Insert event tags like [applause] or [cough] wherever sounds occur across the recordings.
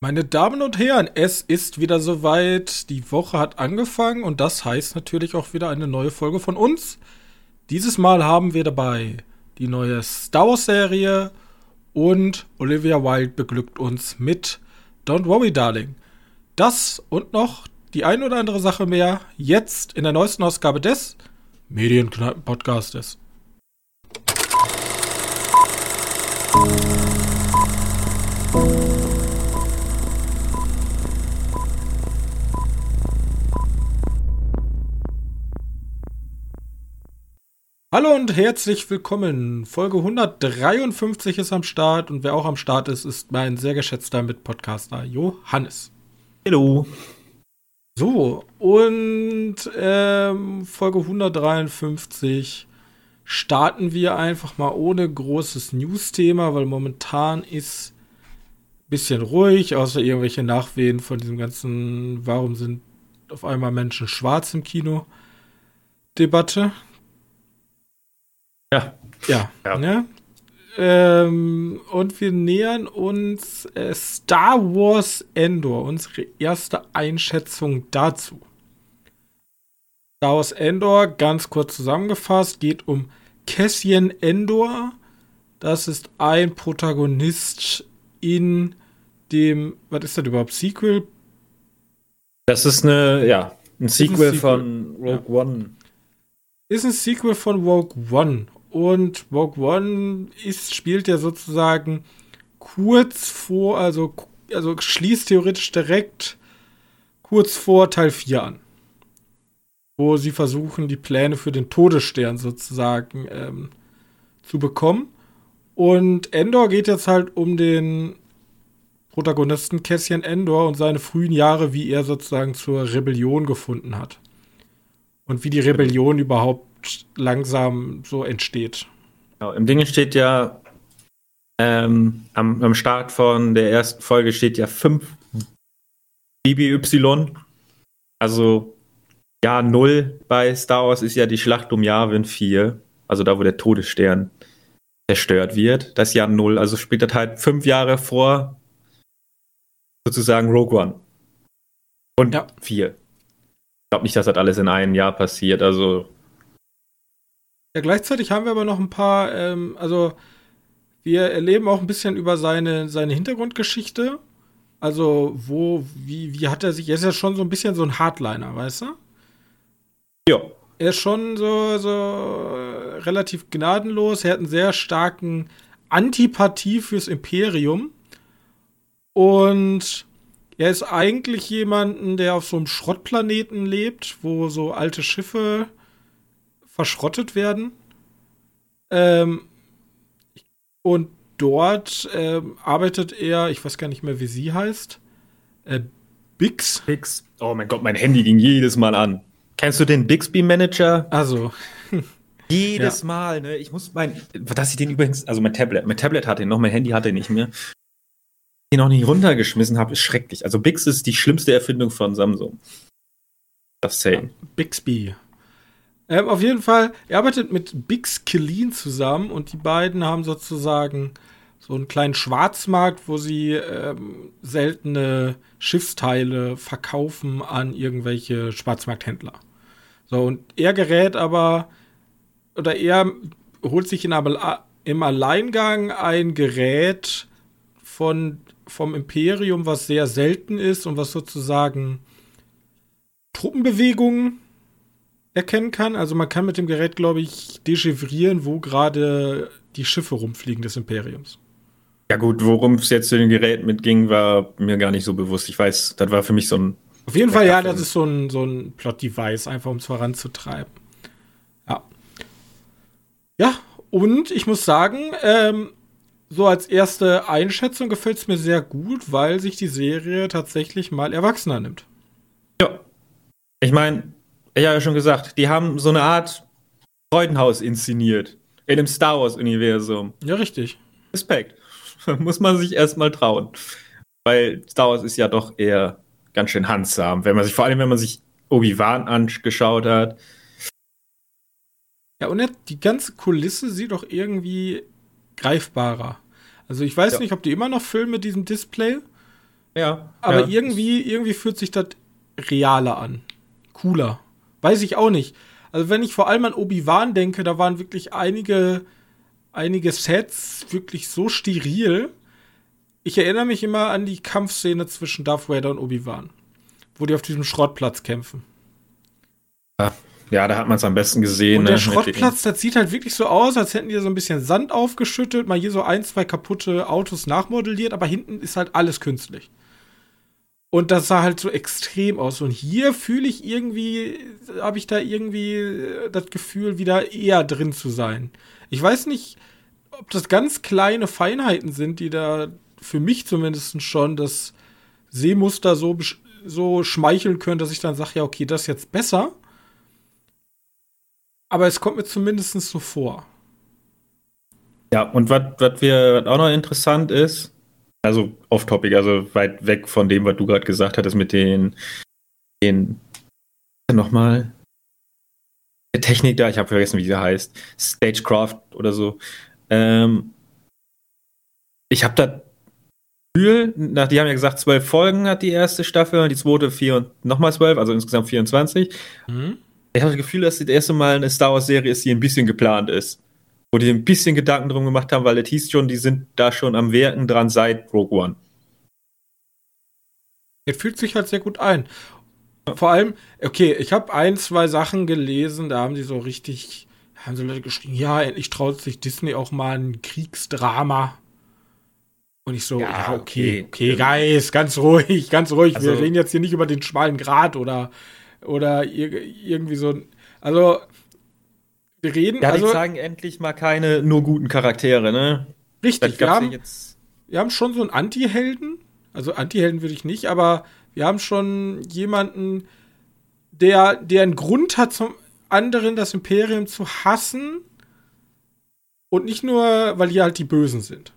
Meine Damen und Herren, es ist wieder soweit. Die Woche hat angefangen und das heißt natürlich auch wieder eine neue Folge von uns. Dieses Mal haben wir dabei die neue Star Wars Serie und Olivia Wilde beglückt uns mit Don't Worry Darling. Das und noch die ein oder andere Sache mehr jetzt in der neuesten Ausgabe des Medienkneipen-Podcastes. Hallo und herzlich willkommen. Folge 153 ist am Start und wer auch am Start ist, ist mein sehr geschätzter Mitpodcaster Johannes. Hallo. So, und ähm, Folge 153 starten wir einfach mal ohne großes News-Thema, weil momentan ist ein bisschen ruhig, außer irgendwelche Nachwehen von diesem ganzen, warum sind auf einmal Menschen schwarz im Kino? Debatte. Ja. Ja. ja. Ne? Ähm, und wir nähern uns äh, Star Wars Endor, unsere erste Einschätzung dazu. Star Wars Endor, ganz kurz zusammengefasst, geht um Cassian Endor. Das ist ein Protagonist in dem, was ist das überhaupt, Sequel? Das ist eine, ja, ein Sequel, ein Sequel. von Rogue ja. One. Ist ein Sequel von Rogue One und Rogue One ist, spielt ja sozusagen kurz vor, also, also schließt theoretisch direkt kurz vor Teil 4 an. Wo sie versuchen, die Pläne für den Todesstern sozusagen ähm, zu bekommen. Und Endor geht jetzt halt um den Protagonisten Cassian Endor und seine frühen Jahre, wie er sozusagen zur Rebellion gefunden hat. Und wie die Rebellion überhaupt langsam so entsteht. Genau, Im Ding steht ja, ähm, am, am Start von der ersten Folge steht ja 5 BBY. Also Jahr 0 bei Star Wars ist ja die Schlacht um Yavin 4. Also da, wo der Todesstern zerstört wird. Das Jahr 0. Also spielt das halt fünf Jahre vor sozusagen Rogue One. Und ja. 4. Ich glaube nicht, dass das alles in einem Jahr passiert. Also ja, gleichzeitig haben wir aber noch ein paar, ähm, also wir erleben auch ein bisschen über seine, seine Hintergrundgeschichte. Also, wo, wie, wie hat er sich, er ist ja schon so ein bisschen so ein Hardliner, weißt du? Ja. Er ist schon so, so relativ gnadenlos. Er hat einen sehr starken Antipathie fürs Imperium. Und er ist eigentlich jemanden, der auf so einem Schrottplaneten lebt, wo so alte Schiffe verschrottet werden. Ähm, und dort ähm, arbeitet er, ich weiß gar nicht mehr, wie sie heißt. Äh, Bix. Bix. Oh mein Gott, mein Handy ging jedes Mal an. Kennst du den Bixby Manager? Also. [laughs] jedes ja. Mal, ne? Ich muss mein, dass ich den übrigens, also mein Tablet, mein Tablet hatte ihn noch, mein Handy hatte ihn nicht mehr. Den noch nicht runtergeschmissen habe, ist schrecklich. Also Bix ist die schlimmste Erfindung von Samsung. Das Saying. Bixby. Ähm, auf jeden Fall, er arbeitet mit Bix Killeen zusammen und die beiden haben sozusagen so einen kleinen Schwarzmarkt, wo sie ähm, seltene Schiffsteile verkaufen an irgendwelche Schwarzmarkthändler. So, und er gerät aber, oder er holt sich in, im Alleingang ein Gerät von, vom Imperium, was sehr selten ist und was sozusagen Truppenbewegungen erkennen kann. Also man kann mit dem Gerät, glaube ich, dechiffrieren, wo gerade die Schiffe rumfliegen des Imperiums. Ja gut, worum es jetzt zu dem Gerät mitging, war mir gar nicht so bewusst. Ich weiß, das war für mich so ein... Auf jeden Fall, ja, das ist so ein, so ein Plot-Device, einfach um es voranzutreiben. Ja. Ja, und ich muss sagen, ähm, so als erste Einschätzung gefällt es mir sehr gut, weil sich die Serie tatsächlich mal erwachsener nimmt. Ja. Ich meine, ich habe ja schon gesagt, die haben so eine Art Freudenhaus inszeniert. In dem Star Wars-Universum. Ja, richtig. Respekt. [laughs] Muss man sich erstmal trauen. Weil Star Wars ist ja doch eher ganz schön handsam, wenn man sich, vor allem wenn man sich Obi-Wan angeschaut hat. Ja, und die ganze Kulisse sieht doch irgendwie greifbarer. Also ich weiß ja. nicht, ob die immer noch filmen mit diesem Display. ja. Aber ja. irgendwie, irgendwie fühlt sich das realer an. Cooler. Weiß ich auch nicht. Also wenn ich vor allem an Obi-Wan denke, da waren wirklich einige, einige Sets wirklich so steril. Ich erinnere mich immer an die Kampfszene zwischen Darth Vader und Obi-Wan, wo die auf diesem Schrottplatz kämpfen. Ja, da hat man es am besten gesehen. Und der ne, Schrottplatz, das sieht halt wirklich so aus, als hätten die so ein bisschen Sand aufgeschüttet, mal hier so ein, zwei kaputte Autos nachmodelliert, aber hinten ist halt alles künstlich. Und das sah halt so extrem aus. Und hier fühle ich irgendwie, habe ich da irgendwie äh, das Gefühl, wieder eher drin zu sein. Ich weiß nicht, ob das ganz kleine Feinheiten sind, die da für mich zumindest schon das Sehmuster so, so schmeicheln können, dass ich dann sage, ja, okay, das ist jetzt besser. Aber es kommt mir zumindest so vor. Ja, und was wir auch noch interessant ist, also off-topic, also weit weg von dem, was du gerade gesagt hattest mit den, den nochmal der Technik da, ich habe vergessen, wie die heißt, Stagecraft oder so. Ähm, ich habe da Gefühl, nach, die haben ja gesagt, zwölf Folgen hat die erste Staffel und die zweite vier und nochmal zwölf, also insgesamt 24. Hm? Ich habe das Gefühl, dass das erste Mal eine Star Wars-Serie ist, die ein bisschen geplant ist. Wo die ein bisschen Gedanken drum gemacht haben, weil es hieß schon, die sind da schon am Werken dran seit Rogue One. Er fühlt sich halt sehr gut ein. Vor allem, okay, ich habe ein, zwei Sachen gelesen, da haben die so richtig, haben so Leute geschrieben, ja, endlich traut sich Disney auch mal ein Kriegsdrama. Und ich so, Ja, ja, okay, okay. okay, Geist, ganz ruhig, ganz ruhig. Wir Also- reden jetzt hier nicht über den schmalen Grat oder, oder ir irgendwie so also, wir reden, Ja, also, die zeigen endlich mal keine nur guten Charaktere, ne? richtig, wir ja haben, jetzt. wir haben schon so einen Anti-Helden. Also Anti-Helden würde ich nicht, aber wir haben schon jemanden, der, der einen Grund hat, zum anderen das Imperium zu hassen. Und nicht nur, weil hier halt die Bösen sind.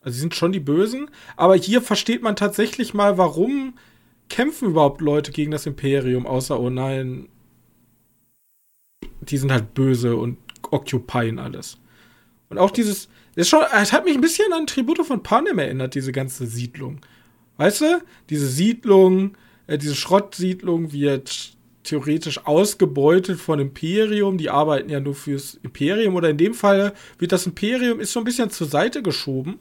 Also sie sind schon die Bösen, aber hier versteht man tatsächlich mal, warum kämpfen überhaupt Leute gegen das Imperium, außer, oh nein, die sind halt böse und occupyen alles. Und auch dieses, es hat mich ein bisschen an Tribute von Panem erinnert, diese ganze Siedlung. Weißt du? Diese Siedlung, äh, diese Schrottsiedlung wird theoretisch ausgebeutet von Imperium. Die arbeiten ja nur fürs Imperium. Oder in dem Fall wird das Imperium ist so ein bisschen zur Seite geschoben.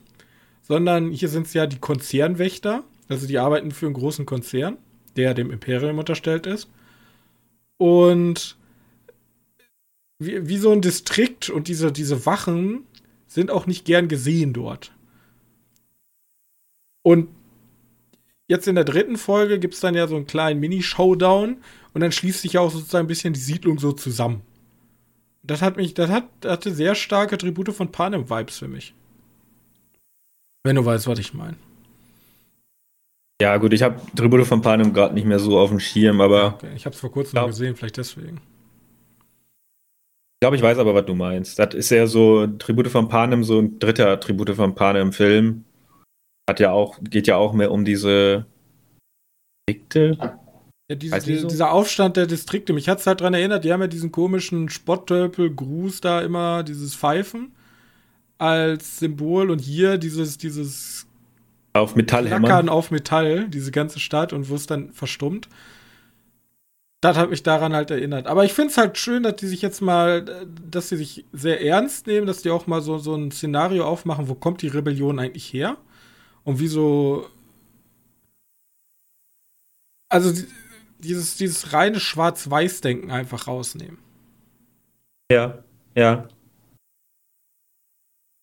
Sondern hier sind es ja die Konzernwächter. Also die arbeiten für einen großen Konzern, der dem Imperium unterstellt ist. Und wie, wie so ein Distrikt und diese, diese Wachen sind auch nicht gern gesehen dort. Und jetzt in der dritten Folge gibt es dann ja so einen kleinen Mini-Showdown und dann schließt sich ja auch sozusagen ein bisschen die Siedlung so zusammen. Das hat mich, das hat, hatte sehr starke Tribute von Panem-Vibes für mich. Wenn du weißt, was ich meine. Ja, gut, ich habe Tribute von Panem gerade nicht mehr so auf dem Schirm, aber Okay, ich habe es vor kurzem noch gesehen, vielleicht deswegen. Ich glaube, ich weiß aber, was du meinst. Das ist ja so Tribute von Panem, so ein dritter Tribute von Panem-Film. Hat ja auch, geht ja auch mehr um diese Dikte. Ja, diese, die so? dieser Aufstand der Distrikte, mich hat es halt dran erinnert, die haben ja diesen komischen Spotttölpel-Gruß da immer, dieses Pfeifen als Symbol und hier dieses, dieses Auf Metallhämmern. Klackern auf Metall, diese ganze Stadt und wo es dann verstummt. Das hat mich daran halt erinnert. Aber ich finde es halt schön, dass die sich jetzt mal, äh, dass sie sich sehr ernst nehmen, dass die auch mal so, so ein Szenario aufmachen, wo kommt die Rebellion eigentlich her? Und wieso. Also die- dieses, dieses reine Schwarz-Weiß-Denken einfach rausnehmen. Ja, ja.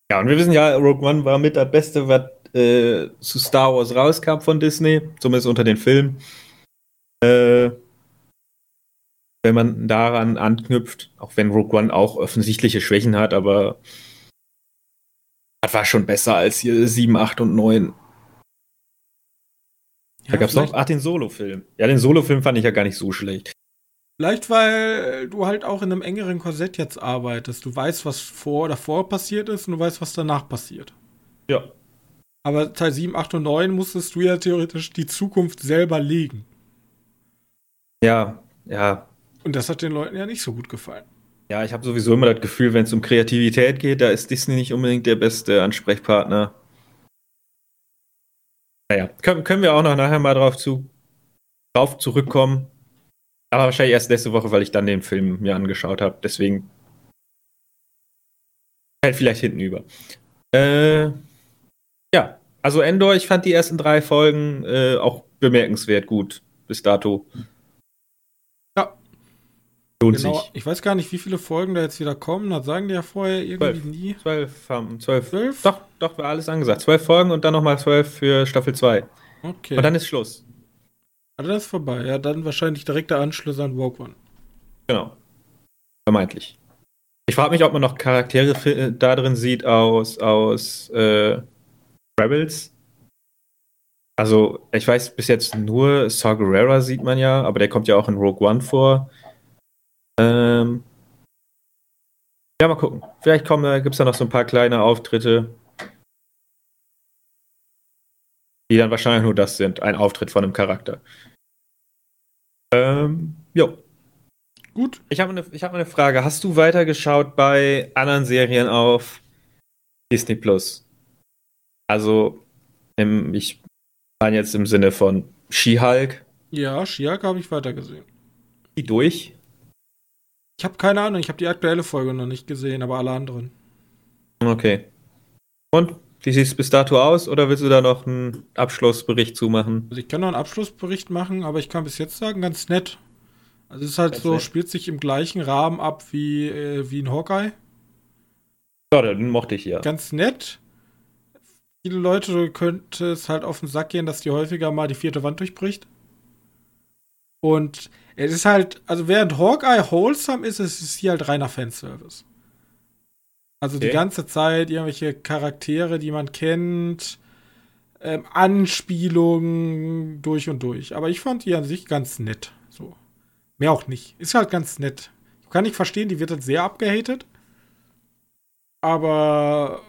Ja, und wir wissen ja, Rogue One war mit das Beste, was äh, zu Star Wars rauskam von Disney, zumindest unter den Filmen. Äh, wenn man daran anknüpft, auch wenn Rogue One auch offensichtliche Schwächen hat, aber das war schon besser als hier 7, 8 und 9. Da Ja, gab's noch, ach, den Solo-Film. Ja, den Solo-Film fand ich ja gar nicht so schlecht. Vielleicht, weil du halt auch in einem engeren Korsett jetzt arbeitest. Du weißt, was vor oder vor passiert ist und du weißt, was danach passiert. Ja. Aber Teil 7, 8 und 9 musstest du ja theoretisch die Zukunft selber legen. Ja, ja, Und das hat den Leuten ja nicht so gut gefallen. Ja, ich habe sowieso immer das Gefühl, wenn es um Kreativität geht, da ist Disney nicht unbedingt der beste Ansprechpartner. Naja, können, können wir auch noch nachher mal drauf, zu, drauf zurückkommen. Aber wahrscheinlich erst nächste Woche, weil ich dann den Film mir angeschaut habe. Deswegen fällt vielleicht hinten über. Äh, ja, also Endor, ich fand die ersten drei Folgen äh, auch bemerkenswert gut bis dato. Ja. Lohnt genau. sich. Ich weiß gar nicht, wie viele Folgen da jetzt wieder kommen. Das sagen die ja vorher irgendwie zwölf. nie. Zwölf, um, zwölf. zwölf. Doch, doch, war alles angesagt. Zwölf Folgen und dann nochmal zwölf für Staffel 2. Okay. Und dann ist Schluss. Also das ist vorbei. Ja, dann wahrscheinlich direkter Anschluss an Rogue One. Genau. Vermeintlich. Ich frage mich, ob man noch Charaktere da drin sieht aus, aus äh, Rebels. Also, ich weiß bis jetzt nur Saw Gerrera sieht man ja, aber der kommt ja auch in Rogue One vor. Ähm ja, mal gucken. Vielleicht gibt es da noch so ein paar kleine Auftritte, die dann wahrscheinlich nur das sind, ein Auftritt von einem Charakter. Ähm, jo. Gut. Ich habe eine, hab eine Frage. Hast du weitergeschaut bei anderen Serien auf Disney Plus? Also, im, ich meine jetzt im Sinne von She-Hulk. Ja, She-Hulk habe ich weitergesehen. Die durch? Ich habe keine Ahnung, ich habe die aktuelle Folge noch nicht gesehen, aber alle anderen. Okay. Und wie sieht es bis dato aus oder willst du da noch einen Abschlussbericht zumachen? Also ich kann noch einen Abschlussbericht machen, aber ich kann bis jetzt sagen, ganz nett. Also es ist halt ganz so, nett. spielt sich im gleichen Rahmen ab wie, äh, wie ein Hawkeye. Ja, den mochte ich ja. Ganz nett. Viele Leute könnte es halt auf den Sack gehen, dass die häufiger mal die vierte Wand durchbricht. Und es ist halt, also während Hawkeye wholesome ist, ist es hier halt reiner Fanservice. Also okay. die ganze Zeit irgendwelche Charaktere, die man kennt, ähm, Anspielungen durch und durch. Aber ich fand die an sich ganz nett. So. Mehr auch nicht. Ist halt ganz nett. Ich kann nicht verstehen, die wird halt sehr abgehatet. Aber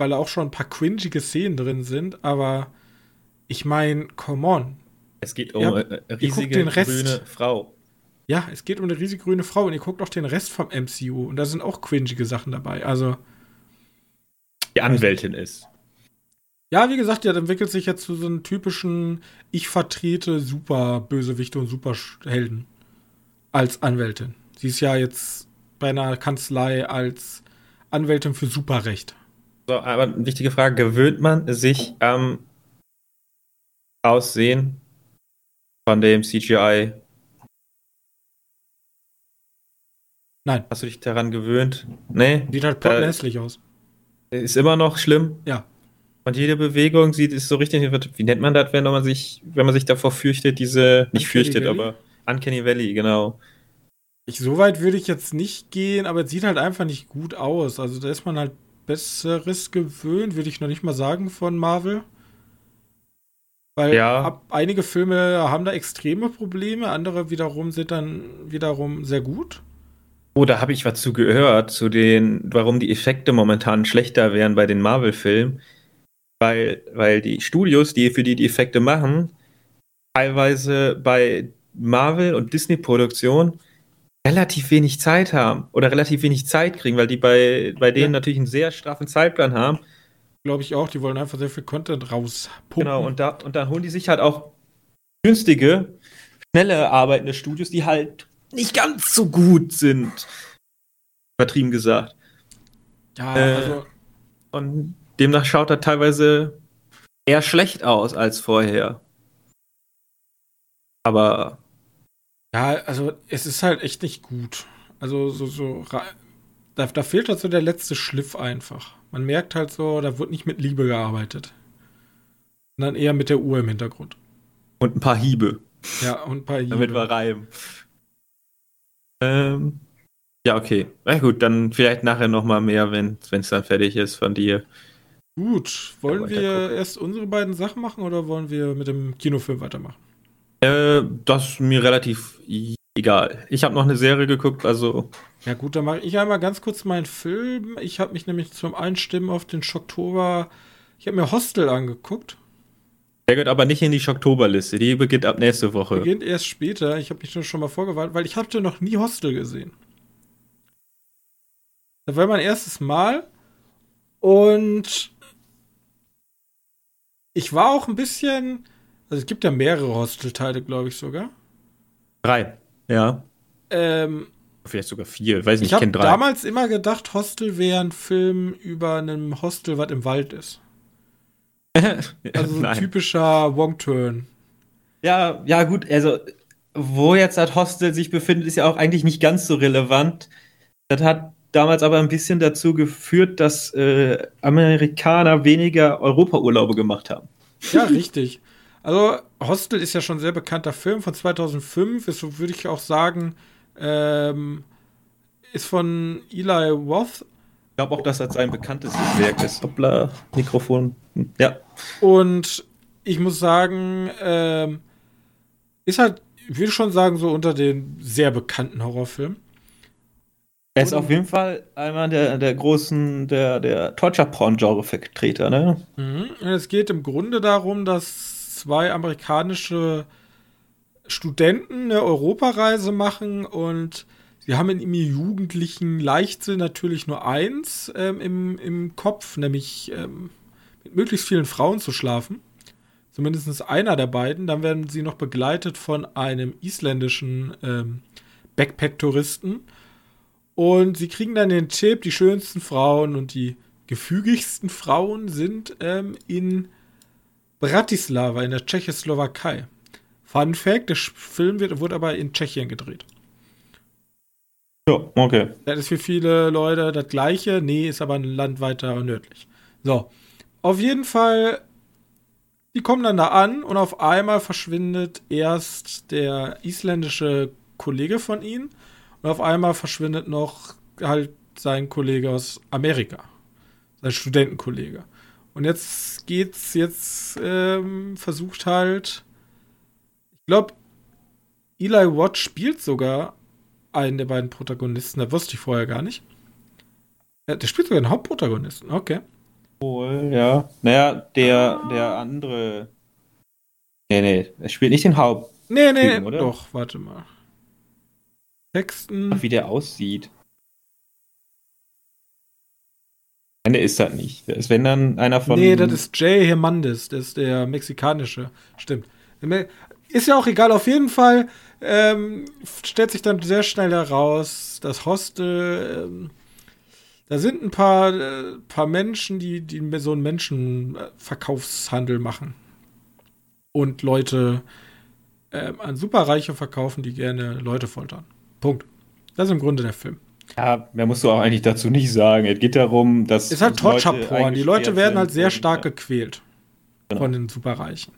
weil da auch schon ein paar cringige Szenen drin sind, aber ich meine, come on. Es geht um ja, eine riesige grüne Frau. Ja, es geht um eine riesige grüne Frau und ihr guckt auch den Rest vom MCU und da sind auch cringige Sachen dabei. Also. Die Anwältin ist. Ja, wie gesagt, ja, entwickelt sich jetzt zu so einem typischen Ich vertrete super Bösewichte und Superhelden als Anwältin. Sie ist ja jetzt bei einer Kanzlei als Anwältin für Superrecht. So, aber wichtige Frage: Gewöhnt man sich am Aussehen von dem CGI Nein. Hast du dich daran gewöhnt? Nee. Sieht halt äh, hässlich aus. Ist immer noch schlimm. Ja. Und jede Bewegung sieht, ist so richtig, wie nennt man das, wenn man sich, wenn man sich davor fürchtet, diese, nicht Uncanny fürchtet, Valley? aber Uncanny Valley, genau. Ich, so weit würde ich jetzt nicht gehen, aber es sieht halt einfach nicht gut aus. Also da ist man halt Besseres gewöhnt, würde ich noch nicht mal sagen, von Marvel. Weil ja. ab, einige Filme haben da extreme Probleme, andere wiederum sind dann wiederum sehr gut. Oh, da habe ich was zu gehört, zu den, warum die Effekte momentan schlechter wären bei den Marvel-Filmen. Weil, weil die Studios, die für die die Effekte machen, teilweise bei Marvel- und Disney-Produktionen relativ wenig Zeit haben oder relativ wenig Zeit kriegen, weil die bei, bei denen ja. natürlich einen sehr straffen Zeitplan haben. Glaube ich auch, die wollen einfach sehr viel Content rauspumpen. Genau, und, da, und dann holen die sich halt auch günstige, schnelle arbeitende Studios, die halt nicht ganz so gut sind. Übertrieben gesagt. Ja, äh, also. Und demnach schaut er teilweise eher schlecht aus als vorher. Aber. Ja, also es ist halt echt nicht gut. Also so, so. Da, da fehlt halt so der letzte Schliff einfach. Man merkt halt so, da wird nicht mit Liebe gearbeitet. Sondern eher mit der Uhr im Hintergrund. Und ein paar Hiebe. Ja, und ein paar Hiebe. Damit wir reiben. Ähm, ja, okay. Na gut, dann vielleicht nachher nochmal mehr, wenn es dann fertig ist von dir. Gut, wollen wir erst unsere beiden Sachen machen oder wollen wir mit dem Kinofilm weitermachen? Äh, das ist mir relativ egal. Ich habe noch eine Serie geguckt, also. Ja gut, dann mache ich einmal ganz kurz meinen Film. Ich habe mich nämlich zum Einstimmen auf den Schocktober. Ich habe mir Hostel angeguckt. Der gehört aber nicht in die Schocktoberliste. Die beginnt ab nächste Woche. Beginnt erst später. Ich habe mich schon mal vorgewarnt, weil ich hatte noch nie Hostel gesehen. Das war mein erstes Mal. Und Ich war auch ein bisschen. Also es gibt ja mehrere Hostel-Teile, glaube ich sogar. Drei, ja. Ähm, Vielleicht sogar vier, weiß nicht, ich ich habe kenne drei. damals immer gedacht, Hostel wäre ein Film über einem Hostel, was im Wald ist. [laughs] Also so ein typischer Wong-Turn. Ja, ja, gut, also wo jetzt das Hostel sich befindet, ist ja auch eigentlich nicht ganz so relevant. Das hat damals aber ein bisschen dazu geführt, dass äh, Amerikaner weniger Europaurlaube gemacht haben. Ja, [laughs] richtig. Also Hostel ist ja schon ein sehr bekannter Film von 2005. Ist, so würde ich auch sagen, ähm, ist von Eli Roth. Ich glaube auch, dass das sein bekanntestes Werk ist. Hoppla, Mikrofon. Ja. Und ich muss sagen, ähm, ist halt, ich würde schon sagen, so unter den sehr bekannten Horrorfilmen. Er ist auf jeden Fall einer der, der großen, der, der Torture-Porn-Genre-Vertreter, ne? Mhm. Es geht im Grunde darum, dass zwei amerikanische Studenten eine Europareise machen und sie haben in ihrem jugendlichen Leichtsinn natürlich nur eins ähm, im, im Kopf, nämlich ähm, mit möglichst vielen Frauen zu schlafen. Zumindest einer der beiden. Dann werden sie noch begleitet von einem isländischen ähm, Backpack-Touristen. Und sie kriegen dann den Tipp, die schönsten Frauen und die gefügigsten Frauen sind ähm, in Bratislava, in der Tschechoslowakei. Fun Fact, der Film wird, wurde aber in Tschechien gedreht. Ja, okay. Das ist für viele Leute das gleiche. Nee, ist aber ein Land weiter nördlich. So. Auf jeden Fall, die kommen dann da an und auf einmal verschwindet erst der isländische Kollege von ihnen und auf einmal verschwindet noch halt sein Kollege aus Amerika. Sein Studentenkollege. Und jetzt geht's, jetzt ähm, versucht halt, glaube, Eli Watt spielt sogar einen der beiden Protagonisten. Das wusste ich vorher gar nicht. Ja, der spielt sogar den Hauptprotagonisten. Okay. Wohl, ja. Naja, der, der andere. Nee, nee, er spielt nicht den Haupt. Nee, nee, Typen, oder? doch, warte mal. Texten. Wie der aussieht. Nein, der ist das nicht. Der ist, wenn dann einer von. nee, das ist Jay Hernandez, das ist der mexikanische. Stimmt. Ist ja auch egal, auf jeden Fall ähm, stellt sich dann sehr schnell heraus, das Hostel, ähm, da sind ein paar, äh, paar Menschen, die, die so einen Menschenverkaufshandel machen. Und Leute ähm, an Superreiche verkaufen, die gerne Leute foltern. Punkt. Das ist im Grunde der Film. Ja, mehr musst du auch eigentlich dazu nicht sagen. Es geht darum, dass. Ist halt Torture-Porn. Die Leute werden halt sehr stark ja. gequält. Genau. Von den Superreichen.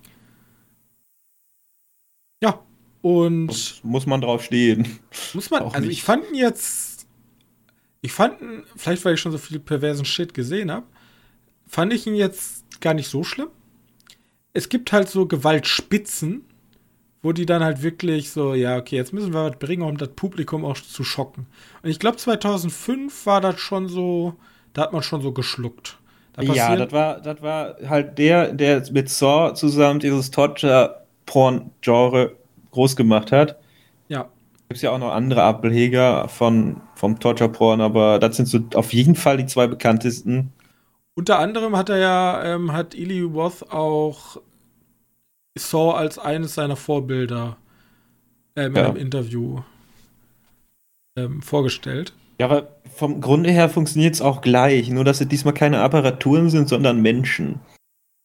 Ja. Und Muss, muss man drauf stehen. muss man, auch also nicht. ich fand ihn jetzt, ich fand ihn, vielleicht weil ich schon so viel perversen Shit gesehen habe, fand ich ihn jetzt gar nicht so schlimm. Es gibt halt so Gewaltspitzen, wo die dann halt wirklich so, ja, okay, jetzt müssen wir was bringen, um das Publikum auch zu schocken. Und ich glaube, 2005 war das schon so, da hat man schon so geschluckt. Da Ja, das war, das war halt der, der mit Saw zusammen dieses Torture-Porn-Genre groß gemacht hat. ja. Gibt es ja auch noch andere Ableger von, vom Torture-Porn, aber das sind so auf jeden Fall die zwei bekanntesten. Unter anderem hat er ja, ähm, hat Eli Roth auch Saw als eines seiner Vorbilder Ja. in einem Interview ähm, vorgestellt. Ja, aber vom Grunde her funktioniert es auch gleich, nur dass es diesmal keine Apparaturen sind, sondern Menschen,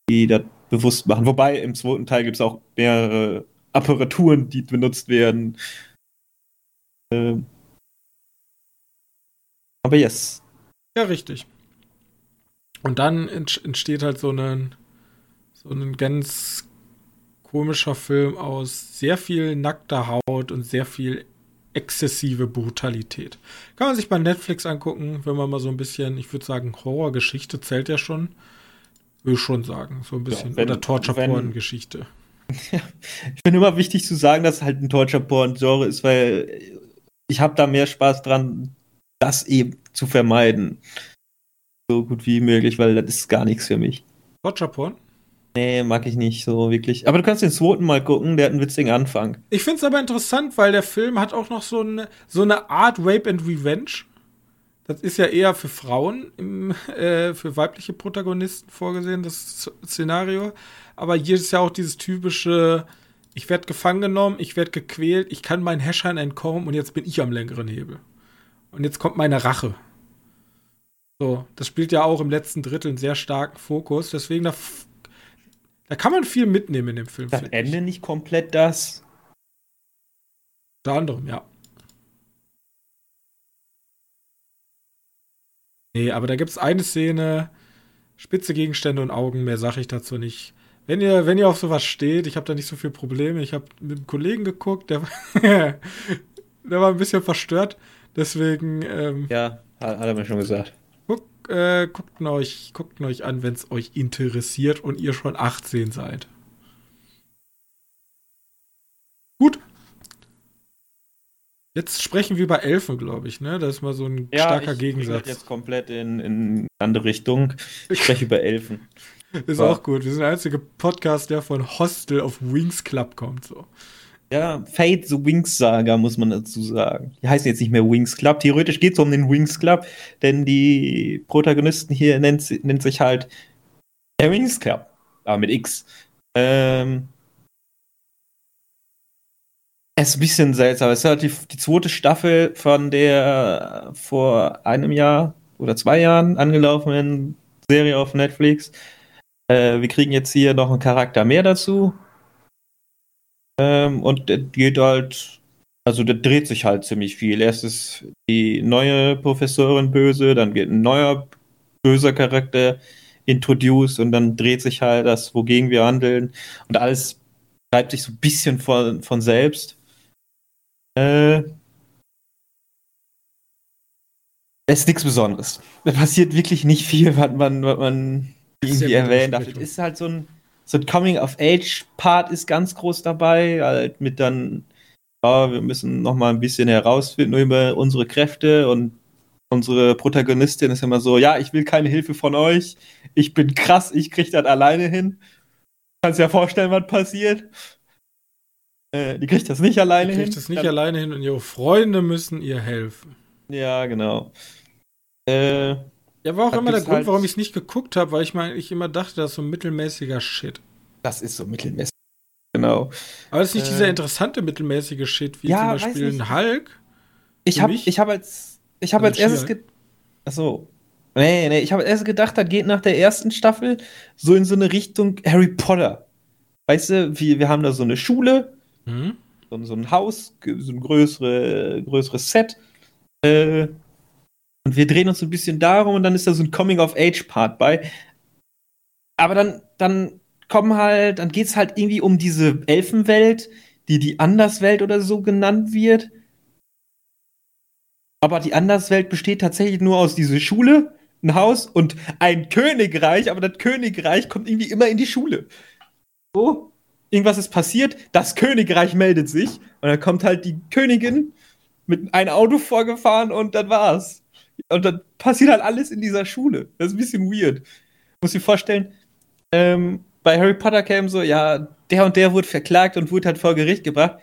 die das bewusst machen. Wobei im zweiten Teil gibt es auch mehrere Apparaturen, die benutzt werden. Ähm. Aber yes. Ja, richtig. Und dann ent- entsteht halt so ein, so ein ganz komischer Film aus sehr viel nackter Haut und sehr viel exzessive Brutalität. Kann man sich bei Netflix angucken, wenn man mal so ein bisschen, ich würde sagen, Horrorgeschichte zählt ja schon. Würde ich schon sagen, so ein bisschen. wenn- Oder Torture-Porn-Geschichte. Ich finde immer wichtig zu sagen, dass es halt ein Torture-Porn-Genre ist, weil ich habe da mehr Spaß dran, das eben zu vermeiden. So gut wie möglich, weil das ist gar nichts für mich. Torture-Porn? Nee, mag ich nicht so wirklich. Aber du kannst den zweiten mal gucken, der hat einen witzigen Anfang. Ich finde es aber interessant, weil der Film hat auch noch so eine, so eine Art Rape and Revenge. Das ist ja eher für Frauen, im, äh, für weibliche Protagonisten vorgesehen, das Szenario. Aber hier ist ja auch dieses typische, ich werde gefangen genommen, ich werde gequält, ich kann meinen Häschern entkommen und jetzt bin ich am längeren Hebel. Und jetzt kommt meine Rache. So, das spielt ja auch im letzten Drittel einen sehr starken Fokus. Deswegen, da, da kann man viel mitnehmen in dem Film. Das Ende ich. nicht komplett das. Unter anderem, ja. Nee, aber da gibt es eine Szene, spitze Gegenstände und Augen, mehr sage ich dazu nicht. Wenn ihr, wenn ihr auf sowas steht, ich habe da nicht so viel Probleme. Ich habe mit einem Kollegen geguckt, der, [laughs] der war ein bisschen verstört. Deswegen. Ähm, ja, hat, hat, er mir schon gesagt. Guck, äh, guckt, euch, guckt euch an, wenn es euch interessiert und ihr schon 18 seid. Gut, Jetzt sprechen wir über Elfen, glaube ich, ne? Das ist mal so ein ja, starker ich, Gegensatz. Ich jetzt komplett in, in andere Richtung. Ich [laughs] spreche über Elfen. [laughs] Ist ja. auch gut. Wir sind der einzige Podcast, der von Hostel auf Wings Club kommt. So. Ja, Fate the Wings Saga, muss man dazu sagen. Die heißen jetzt nicht mehr Wings Club. Theoretisch geht es um den Wings Club, denn die Protagonisten hier nennt, nennt sich halt der Wings Club. Aber mit X. Ähm, es ist ein bisschen seltsam. Es ist halt die, die zweite Staffel von der vor einem Jahr oder zwei Jahren angelaufenen Serie auf Netflix. Äh, wir kriegen jetzt hier noch einen Charakter mehr dazu. Ähm, und der geht halt, also der dreht sich halt ziemlich viel. Erst ist die neue Professorin böse, dann wird ein neuer böser Charakter introduced und dann dreht sich halt das, wogegen wir handeln. Und alles treibt sich so ein bisschen von, von selbst. Äh, es ist nichts Besonderes. Da passiert wirklich nicht viel, was man, was man irgendwie erwähnen darf. Es ist halt so ein, so ein Coming-of-Age-Part ist ganz groß dabei, halt mit dann, oh, wir müssen noch mal ein bisschen herausfinden über unsere Kräfte und unsere Protagonistin ist immer so, ja, ich will keine Hilfe von euch, ich bin krass, ich krieg das alleine hin. Kannst dir vorstellen, was passiert. Äh, die kriegt das nicht alleine hin. Die kriegt das nicht Dann, alleine hin und ihre Freunde müssen ihr helfen. Ja, genau. Äh, ja, war auch immer der Grund, halt warum ich es nicht geguckt habe, weil ich meine, ich immer dachte, das ist so mittelmäßiger Shit. Das ist so mittelmäßig. Genau. Aber das ist nicht äh, dieser interessante mittelmäßige Shit, wie ja, zum Beispiel ein Hulk. Ich habe ich hab als, ich hab als erstes. Ge Achso. Nee, nee, ich habe erst gedacht, das geht nach der ersten Staffel so in so eine Richtung Harry Potter. Weißt du, wir, wir haben da so eine Schule, Mhm. So, so, ein Haus, so ein größere, größeres Set. Äh, und wir drehen uns so ein bisschen darum und dann ist da so ein Coming-of-Age-Part bei. Aber dann, dann kommen halt, dann geht es halt irgendwie um diese Elfenwelt, die die Anderswelt oder so genannt wird. Aber die Anderswelt besteht tatsächlich nur aus dieser Schule, ein Haus und ein Königreich, aber das Königreich kommt irgendwie immer in die Schule. So irgendwas ist passiert, das Königreich meldet sich und dann kommt halt die Königin mit einem Auto vorgefahren und dann war's. Und dann passiert halt alles in dieser Schule. Das ist ein bisschen weird. Muss ich vorstellen, ähm, bei Harry Potter kam so, ja, der und der wurde verklagt und wurde halt vor Gericht gebracht.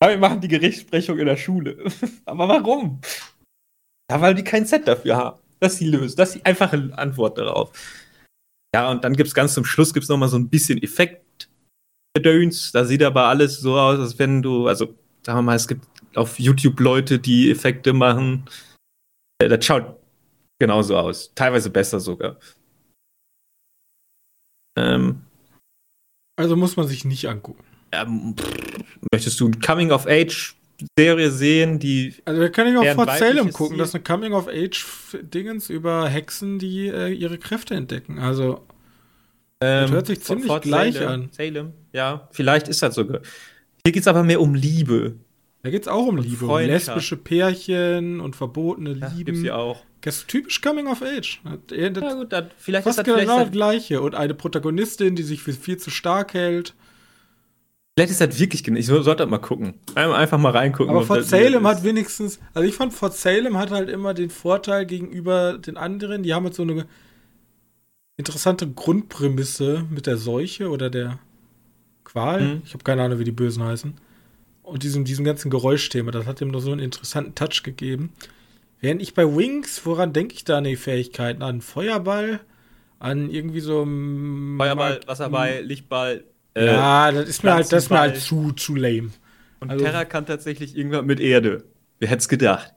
Aber wir machen die Gerichtssprechung in der Schule. [laughs] Aber warum? Ja, weil die kein Set dafür haben. Das ist die Lösung. Das ist die einfache Antwort darauf. Ja, und dann gibt's ganz zum Schluss gibt's noch mal so ein bisschen Effekt Gedöns. Da sieht aber alles so aus, als wenn du, also sagen wir mal, es gibt auf YouTube Leute, die Effekte machen. Äh, das schaut genauso aus. Teilweise besser sogar. Ähm, also muss man sich nicht angucken. Ähm, möchtest du ein Coming-of-Age-Serie sehen, die. Also wir können ja auch Fort Salem gucken. Das ist eine Coming-of-Age-Dingens über Hexen, die äh, ihre Kräfte entdecken. Also. Ähm, das hört sich ziemlich Fort gleich Salem, an. Salem, ja, vielleicht ist das sogar. Hier geht es aber mehr um Liebe. Da geht es auch um und Liebe, um lesbische Pärchen und verbotene ja, Lieben. Gibt's hier auch. Das ist typisch Coming of Age. Das, ja gut, dann, vielleicht fast ist das genau das gleiche. Und eine Protagonistin, die sich für viel zu stark hält. Vielleicht ist das wirklich genau. Ich sollte das mal gucken. Einfach mal reingucken. Aber Fort Salem hat wenigstens, also ich fand Fort Salem hat halt immer den Vorteil gegenüber den anderen. Die haben jetzt so eine interessante Grundprämisse mit der Seuche oder der Qual. Mhm. Ich habe keine Ahnung, wie die Bösen heißen. Und diesem, diesem ganzen Geräuschthema, das hat ihm noch so einen interessanten Touch gegeben. Während ich bei Wings, woran denke ich da an die Fähigkeiten? An Feuerball? An irgendwie so Feuerball, Wasserball, Lichtball. Äh, ja, das ist mir halt, das ist mir halt zu, zu lame. Und also, Terra kann tatsächlich irgendwas mit Erde. Wer hätte es gedacht?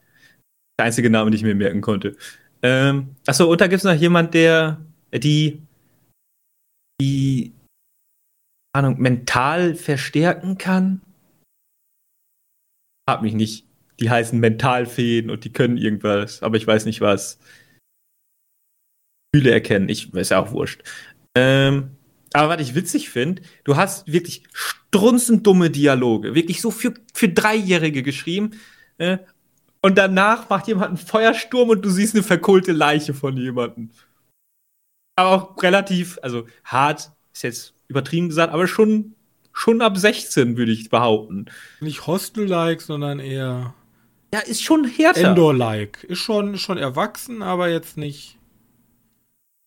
Der einzige Name, den ich mir merken konnte. Ähm, achso, und da gibt es noch jemand, der die, die Ahnung, mental verstärken kann. Hab mich nicht. Die heißen Mentalfeen und die können irgendwas, aber ich weiß nicht was. Gefühle erkennen, ich weiß ja auch wurscht. Ähm, aber was ich witzig finde, du hast wirklich strunzend dumme Dialoge, wirklich so für, für Dreijährige geschrieben. Äh, und danach macht jemand einen Feuersturm und du siehst eine verkohlte Leiche von jemandem. Aber auch relativ, also hart, ist jetzt übertrieben gesagt, aber schon, schon ab 16, würde ich behaupten. Nicht Hostel-like, sondern eher. Ja, ist schon härter. Endor-like. Ist schon, schon erwachsen, aber jetzt nicht.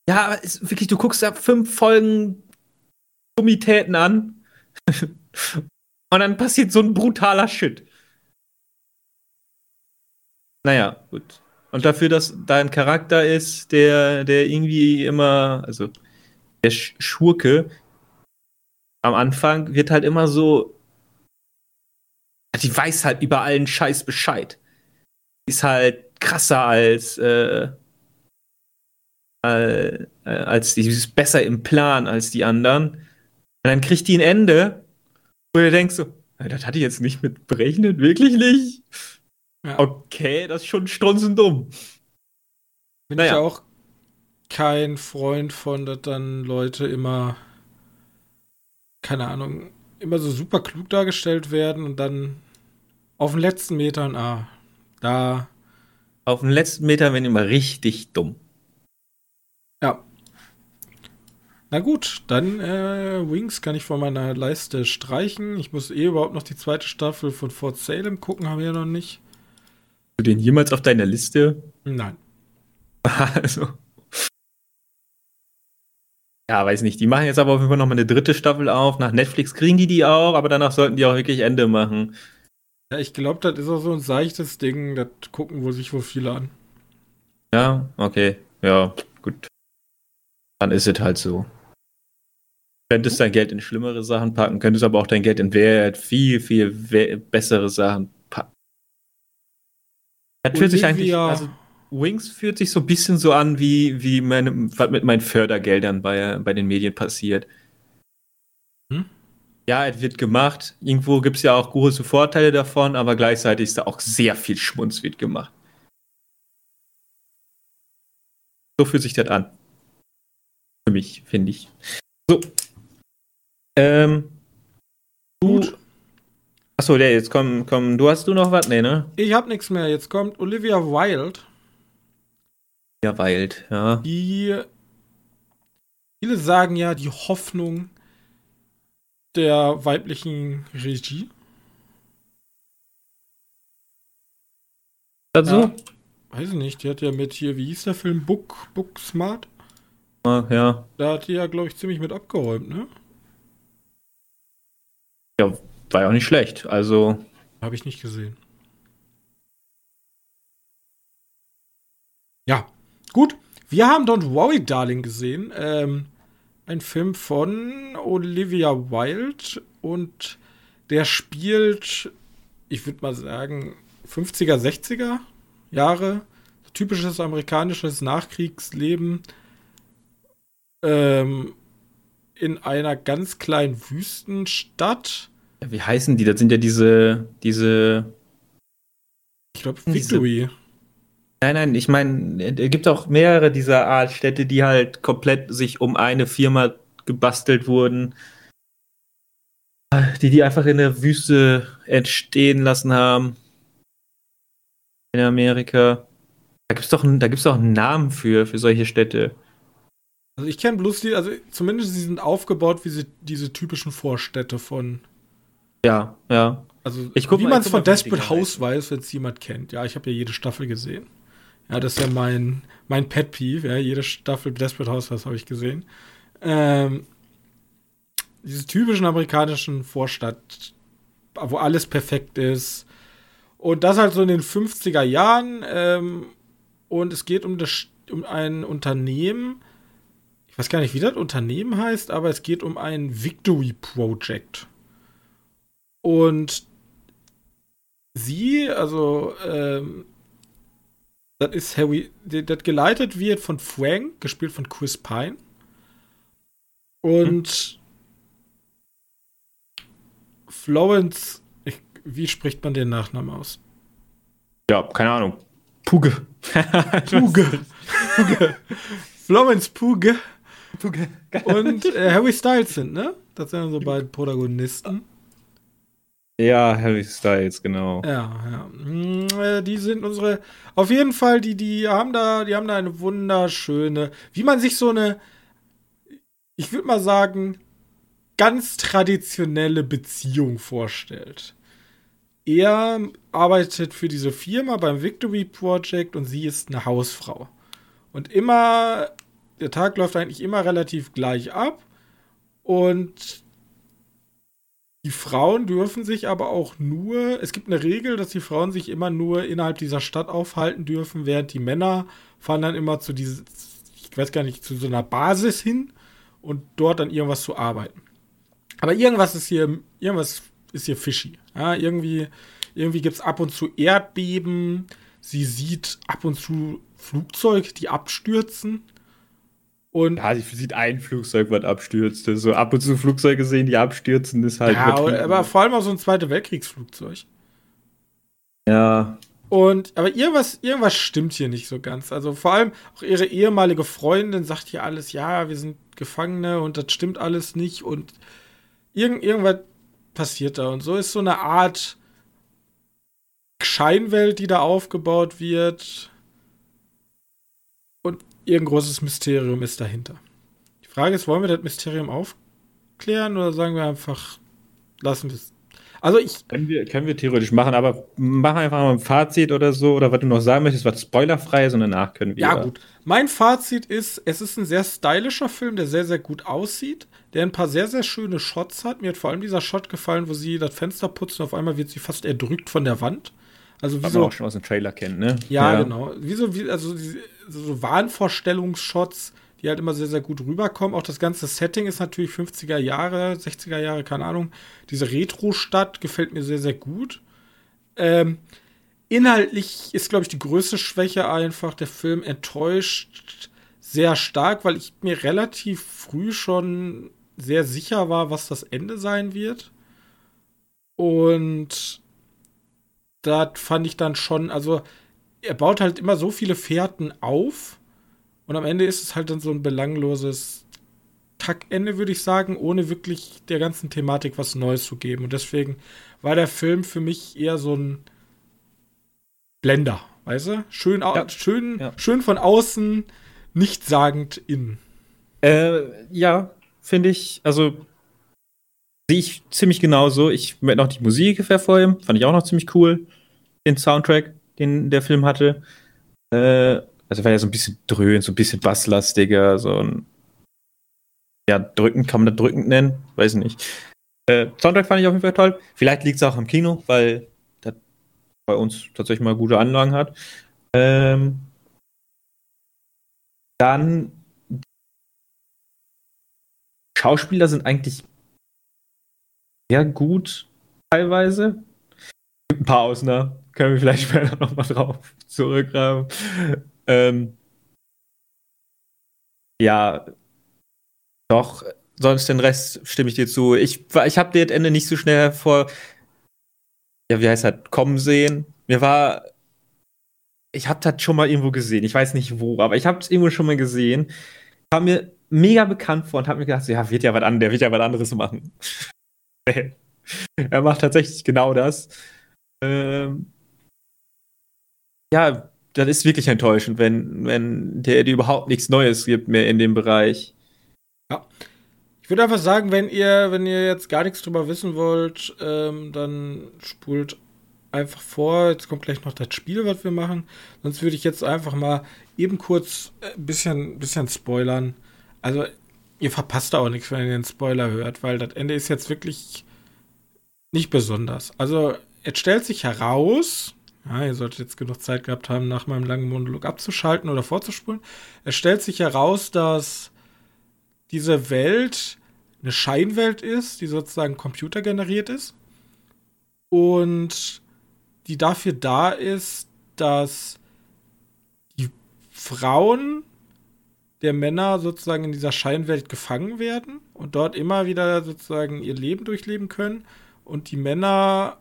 Ja, aber ist wirklich, du guckst da fünf Folgen Dummitäten an [laughs] und dann passiert so ein brutaler Shit. Naja, gut. Und dafür, dass dein Charakter ist, der, der irgendwie immer, also der Schurke am Anfang wird halt immer so, die weiß halt über allen Scheiß Bescheid. Die ist halt krasser als, äh, äh, als die, ist besser im Plan als die anderen. Und dann kriegt die ein Ende, wo du denkst so, das hatte ich jetzt nicht mit berechnet, wirklich nicht? Ja. Okay, das ist schon strunzendumm. Bin naja. ich auch kein Freund von, dass dann Leute immer, keine Ahnung, immer so super klug dargestellt werden und dann auf den letzten Metern, ah, da. Auf den letzten Metern werden immer richtig dumm. Ja. Na gut, dann äh, Wings kann ich von meiner Leiste streichen. Ich muss eh überhaupt noch die zweite Staffel von Fort Salem gucken, haben wir ja noch nicht. Hast du den jemals auf deiner Liste? Nein. [laughs] also. Ja, weiß nicht. Die machen jetzt aber auf jeden Fall nochmal eine dritte Staffel auf. Nach Netflix kriegen die die auch, aber danach sollten die auch wirklich Ende machen. Ja, ich glaube, das ist auch so ein seichtes Ding. Das gucken wohl sich wohl viele an. Ja, okay. Ja, gut. Dann ist es halt so. Könntest dein Geld in schlimmere Sachen packen, könntest aber auch dein Geld in Wert viel, viel bessere Sachen packen. Das fühlt sich eigentlich, also Wings fühlt sich so ein bisschen so an, wie, wie meine, was mit meinen Fördergeldern bei, bei den Medien passiert. Hm? Ja, es wird gemacht. Irgendwo gibt es ja auch große Vorteile davon, aber gleichzeitig ist da auch sehr viel Schmunz wird gemacht. So fühlt sich das an. Für mich, finde ich. So. Ähm. Gut. Achso, der, jetzt komm, komm, du hast du noch was? Nee, ne? Ich hab nichts mehr. Jetzt kommt Olivia Wilde. Ja, Wild, ja. Die. Viele sagen ja, die Hoffnung der weiblichen Regie. Also? Ja, weiß ich nicht, die hat ja mit hier, wie hieß der Film? Book, Book Smart? Ah, ja. Da hat die ja, glaube ich, ziemlich mit abgeräumt, ne? Ja, war ja auch nicht schlecht, also. Habe ich nicht gesehen. Ja, Gut, wir haben Don't Worry Darling gesehen. Ähm, ein Film von Olivia Wilde und der spielt, ich würde mal sagen, 50er, 60er Jahre. Typisches amerikanisches Nachkriegsleben ähm, in einer ganz kleinen Wüstenstadt. Wie heißen die? Das sind ja diese, diese. Ich glaube, Victory. Diese Nein, nein, ich meine, es gibt auch mehrere dieser Art Städte, die halt komplett sich um eine Firma gebastelt wurden, die die einfach in der Wüste entstehen lassen haben. In Amerika. Da gibt's doch, da gibt's doch einen Namen für, für solche Städte. Also ich kenne bloß die, also zumindest sie sind aufgebaut wie sie, diese typischen Vorstädte von. Ja, ja. Also ich guck wie man es von Desperate House weiß, wenn es jemand kennt. Ja, ich habe ja jede Staffel gesehen. Ja, das ist ja mein, mein Pet Peeve. Ja, jede Staffel Desperate Housewives habe ich gesehen. Ähm, diese typischen amerikanischen Vorstadt, wo alles perfekt ist Und das halt so in den 50er Jahren. Ähm, und es geht um, das, um ein Unternehmen. Ich weiß gar nicht, wie das Unternehmen heißt, aber es geht um ein Victory Project. Und sie, also, ähm, das ist Harry, das geleitet wird von Frank, gespielt von Chris Pine. Und hm. Florence, ich, wie spricht man den Nachnamen aus? Ja, keine Ahnung. Puge. [laughs] Puge. Puge. Florence Puge. Puge. Und äh, Harry Styles sind, ne? Das sind unsere beiden Protagonisten. Ja, Harry Styles, genau. Ja, ja. Hm, äh, die sind unsere. Auf jeden Fall, die, die haben da, die haben da eine wunderschöne, wie man sich so eine, ich würde mal sagen, ganz traditionelle Beziehung vorstellt. Er arbeitet für diese Firma beim Victory Project und sie ist eine Hausfrau. Und immer, der Tag läuft eigentlich immer relativ gleich ab. Und die Frauen dürfen sich aber auch nur, es gibt eine Regel, dass die Frauen sich immer nur innerhalb dieser Stadt aufhalten dürfen, während die Männer fahren dann immer zu dieser, ich weiß gar nicht, zu so einer Basis hin und dort an irgendwas zu arbeiten. Aber irgendwas ist hier, irgendwas ist hier fishy. Ja, irgendwie, irgendwie gibt es ab und zu Erdbeben. Sie sieht ab und zu Flugzeuge, die abstürzen. Und ja, sie sieht ein Flugzeug, was abstürzt. So ab und zu Flugzeuge sehen, die abstürzen, ist halt. Ja, aber vor allem auch so ein Zweite Weltkriegsflugzeug. Ja. Und, aber irgendwas, irgendwas stimmt hier nicht so ganz. Also vor allem auch ihre ehemalige Freundin sagt hier alles, ja, wir sind Gefangene und das stimmt alles nicht und irgend, irgendwas passiert da. Und so ist so eine Art Scheinwelt, die da aufgebaut wird irgendein großes Mysterium ist dahinter. Die Frage ist, wollen wir das Mysterium aufklären oder sagen wir einfach, lassen wir es. Also ich. Können wir, können wir theoretisch machen, aber machen einfach mal ein Fazit oder so, oder was du noch sagen möchtest, was spoilerfrei ist und danach können wir. Ja, gut. Mein Fazit ist, es ist ein sehr stylischer Film, der sehr, sehr gut aussieht, der ein paar sehr, sehr schöne Shots hat. Mir hat vor allem dieser Shot gefallen, wo sie das Fenster putzt und auf einmal wird sie fast erdrückt von der Wand. Also wie Was so, man auch schon aus dem Trailer kennt, ne? Ja, ja. genau. Wie so, wie, also so Wahnvorstellungsshots, die halt immer sehr, sehr gut rüberkommen. Auch das ganze Setting ist natürlich 50er Jahre, 60er Jahre, keine Ahnung. Diese Retro-Stadt gefällt mir sehr, sehr gut. Ähm, inhaltlich ist, glaube ich, die größte Schwäche einfach, der Film enttäuscht sehr stark, weil ich mir relativ früh schon sehr sicher war, was das Ende sein wird. Und das fand ich dann schon, also er baut halt immer so viele Fährten auf und am Ende ist es halt dann so ein belangloses Kackende, würde ich sagen, ohne wirklich der ganzen Thematik was Neues zu geben. Und deswegen war der Film für mich eher so ein Blender, weißt du? Schön, ja. schön, ja. schön von außen, nichtssagend innen. Äh, ja, finde ich, also sehe ich ziemlich genauso. Ich möchte noch die Musik hervorheben, fand ich auch noch ziemlich cool, den Soundtrack den der Film hatte. Äh, also war ja so ein bisschen dröhn, so ein bisschen basslastiger, so ein ja, drückend, kann man das drückend nennen? Weiß nicht. Äh, Soundtrack fand ich auf jeden Fall toll. Vielleicht liegt es auch am Kino, weil das bei uns tatsächlich mal gute Anlagen hat. Ähm, dann Schauspieler sind eigentlich sehr gut teilweise. Gibt ein paar Ausnahmen können wir vielleicht später nochmal drauf zurückgreifen. Ähm, ja, doch, sonst den Rest stimme ich dir zu. Ich, ich habe dir das Ende nicht so schnell vor, ja, wie heißt das, kommen sehen. Mir war, ich habe das schon mal irgendwo gesehen. Ich weiß nicht wo, aber ich habe es irgendwo schon mal gesehen. Kam mir mega bekannt vor und habe mir gedacht, ja, wird ja was an, der wird ja was anderes machen. [laughs] er macht tatsächlich genau das. Ähm, ja, das ist wirklich enttäuschend, wenn, wenn der dir überhaupt nichts Neues gibt mehr in dem Bereich. Ja. Ich würde einfach sagen, wenn ihr, wenn ihr jetzt gar nichts drüber wissen wollt, ähm, dann spult einfach vor. Jetzt kommt gleich noch das Spiel, was wir machen. Sonst würde ich jetzt einfach mal eben kurz ein äh, bisschen, bisschen spoilern. Also, ihr verpasst auch nichts, wenn ihr den Spoiler hört, weil das Ende ist jetzt wirklich nicht besonders. Also, es stellt sich heraus, ja, ihr solltet jetzt genug Zeit gehabt haben, nach meinem langen Monolog abzuschalten oder vorzuspulen. Es stellt sich heraus, dass diese Welt eine Scheinwelt ist, die sozusagen computergeneriert ist und die dafür da ist, dass die Frauen der Männer sozusagen in dieser Scheinwelt gefangen werden und dort immer wieder sozusagen ihr Leben durchleben können und die Männer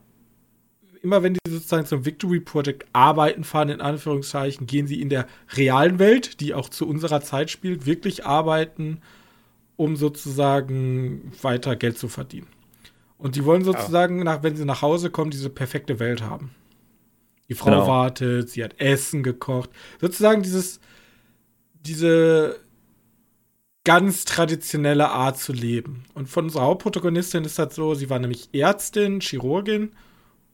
immer wenn die sozusagen zum Victory Project arbeiten fahren, in Anführungszeichen, gehen sie in der realen Welt, die auch zu unserer Zeit spielt, wirklich arbeiten, um sozusagen weiter Geld zu verdienen. Und die wollen sozusagen, nach, wenn sie nach Hause kommen, diese perfekte Welt haben. Die Frau genau. wartet, sie hat Essen gekocht. Sozusagen dieses, diese ganz traditionelle Art zu leben. Und von unserer Hauptprotagonistin ist das so, sie war nämlich Ärztin, Chirurgin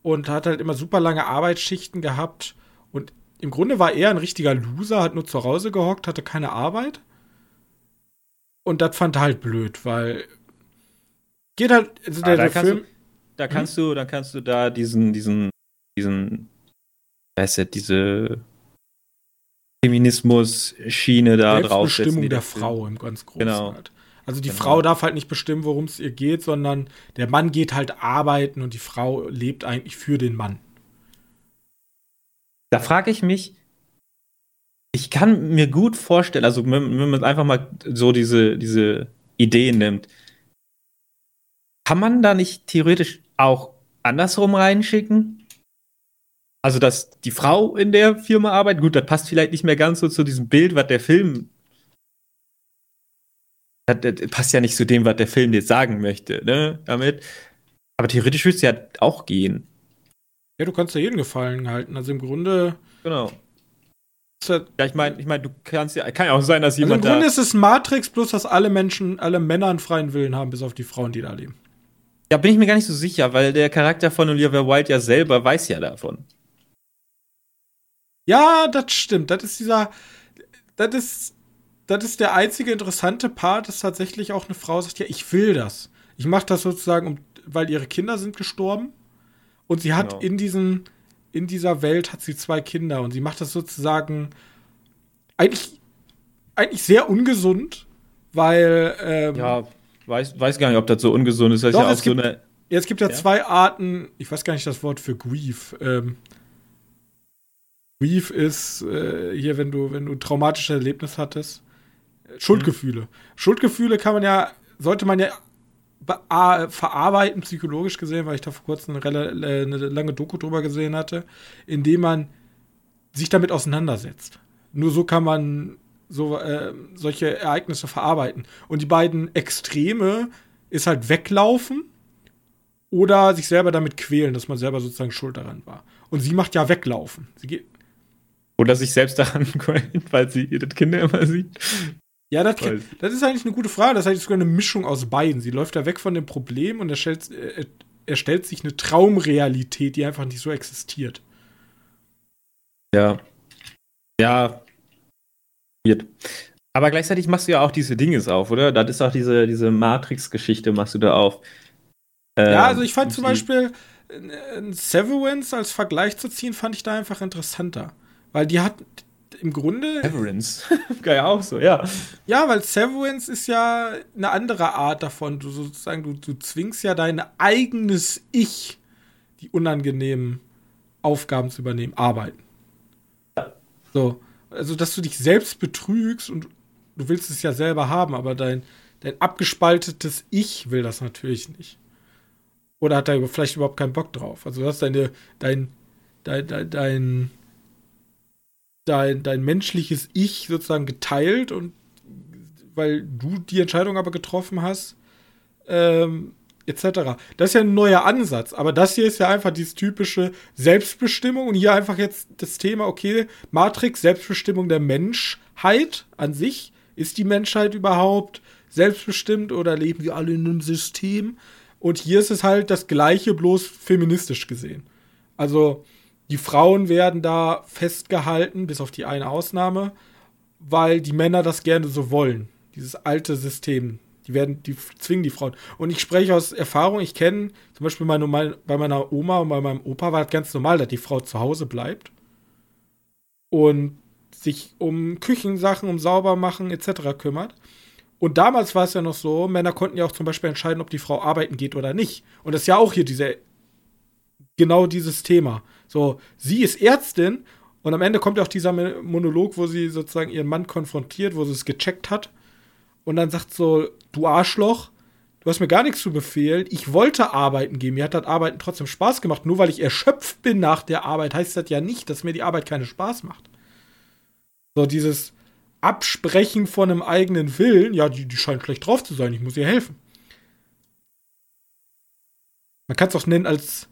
und hat halt immer super lange Arbeitsschichten gehabt. Und im Grunde war er ein richtiger Loser, hat nur zu Hause gehockt, hatte keine Arbeit. Und das fand er halt blöd, weil geht halt, also der, ah, der Film. Du, da kannst hm? du, dann kannst du da diesen, diesen, diesen, weißt du, diese Feminismus-Schiene da drauf. Bestimmung der Frau im ganz großen genau. halt. Also die genau. Frau darf halt nicht bestimmen, worum es ihr geht, sondern der Mann geht halt arbeiten und die Frau lebt eigentlich für den Mann. Da frage ich mich, ich kann mir gut vorstellen, also wenn, wenn man einfach mal so diese, diese Ideen nimmt, kann man da nicht theoretisch auch andersrum reinschicken? Also, dass die Frau in der Firma arbeitet, gut, das passt vielleicht nicht mehr ganz so zu diesem Bild, was der Film das, das passt ja nicht zu dem, was der Film jetzt sagen möchte, ne, damit. Aber theoretisch würde es ja auch gehen. Ja, du kannst ja jeden Gefallen halten. Also im Grunde. Genau. Ja, ich meine, ich mein, du kannst ja, kann ja auch sein, dass jemand. Also im Grunde ist es Matrix, bloß dass alle Menschen, alle Männer einen freien Willen haben, bis auf die Frauen, die da leben. Ja, bin ich mir gar nicht so sicher, weil der Charakter von Olivia Wilde ja selber weiß ja davon. Ja, das stimmt. Das ist dieser. Das ist das ist der einzige interessante Part, dass tatsächlich auch eine Frau sagt, ja, ich will das. Ich mache das sozusagen, um, weil ihre Kinder sind gestorben. Und sie hat genau. in diesem, in dieser Welt hat sie zwei Kinder und sie macht das sozusagen eigentlich, eigentlich sehr ungesund, weil ähm, ja, weiß, weiß gar nicht, ob das so ungesund ist. Das doch, ist ja so gibt, eine. Ja, es gibt ja, ja, zwei Arten, ich weiß gar nicht das Wort für Grief. Ähm, Grief ist äh, hier, wenn du, wenn du ein traumatisches Erlebnis hattest Schuldgefühle. Mhm. Schuldgefühle kann man ja, sollte man ja verarbeiten, psychologisch gesehen, weil ich da vor kurzem eine, eine lange Doku drüber gesehen hatte, indem man sich damit auseinandersetzt. Nur so kann man so, äh, solche Ereignisse verarbeiten. Und die beiden Extreme ist halt weglaufen oder sich selber damit quälen, dass man selber sozusagen schuld daran war. Und sie macht ja weglaufen. Sie geht oder sich selbst daran [laughs] quälen, weil sie ihre Kinder immer sieht. Ja, das, das, ist eigentlich eine gute Frage. Das ist eigentlich sogar eine Mischung aus beiden. Sie läuft da weg von dem Problem und erstellt, äh, erstellt sich eine Traumrealität, die einfach nicht so existiert. Ja. Ja. Weird. Aber gleichzeitig machst du ja auch diese Dinges auf, oder? Das ist auch diese, diese Matrix-Geschichte, machst du da auf. Ähm, ja, also ich fand zum Beispiel äh, Severance als Vergleich zu ziehen, fand ich da einfach interessanter. Weil die hat, im Grunde. Severance. [laughs] Geil auch so, ja. Ja, weil Severance ist ja eine andere Art davon. Du sozusagen, du, du zwingst ja dein eigenes Ich, die unangenehmen Aufgaben zu übernehmen, arbeiten. Ja. So. Also, dass du dich selbst betrügst und du willst es ja selber haben, aber dein, dein abgespaltetes Ich will das natürlich nicht. Oder hat da vielleicht überhaupt keinen Bock drauf. Also, du hast deine, dein, dein, dein, dein dein, dein menschliches Ich sozusagen geteilt und weil du die Entscheidung aber getroffen hast, ähm, etc. Das ist ja ein neuer Ansatz, aber das hier ist ja einfach dieses typische Selbstbestimmung und hier einfach jetzt das Thema, okay, Matrix, Selbstbestimmung der Menschheit an sich. Ist die Menschheit überhaupt selbstbestimmt oder leben wir alle in einem System? Und hier ist es halt das Gleiche, bloß feministisch gesehen. Also, die Frauen werden da festgehalten, bis auf die eine Ausnahme, weil die Männer das gerne so wollen. Dieses alte System, Die werden, die zwingen die Frauen. Und ich spreche aus Erfahrung, ich kenne zum Beispiel meine, meine, bei meiner Oma und bei meinem Opa war das ganz normal, dass die Frau zu Hause bleibt und sich um Küchensachen, um Saubermachen etc. kümmert. Und damals war es ja noch so, Männer konnten ja auch zum Beispiel entscheiden, ob die Frau arbeiten geht oder nicht. Und das ist ja auch hier diese, genau dieses Thema. So, sie ist Ärztin und am Ende kommt ja auch dieser Monolog, wo sie sozusagen ihren Mann konfrontiert, wo sie es gecheckt hat. Und dann sagt so, du Arschloch, du hast mir gar nichts zu befehlen. Ich wollte arbeiten gehen. Mir hat das Arbeiten trotzdem Spaß gemacht. Nur weil ich erschöpft bin nach der Arbeit, heißt das ja nicht, dass mir die Arbeit keinen Spaß macht. So, dieses Absprechen von einem eigenen Willen, ja, die, die scheint schlecht drauf zu sein, ich muss ihr helfen. Man kann es auch nennen als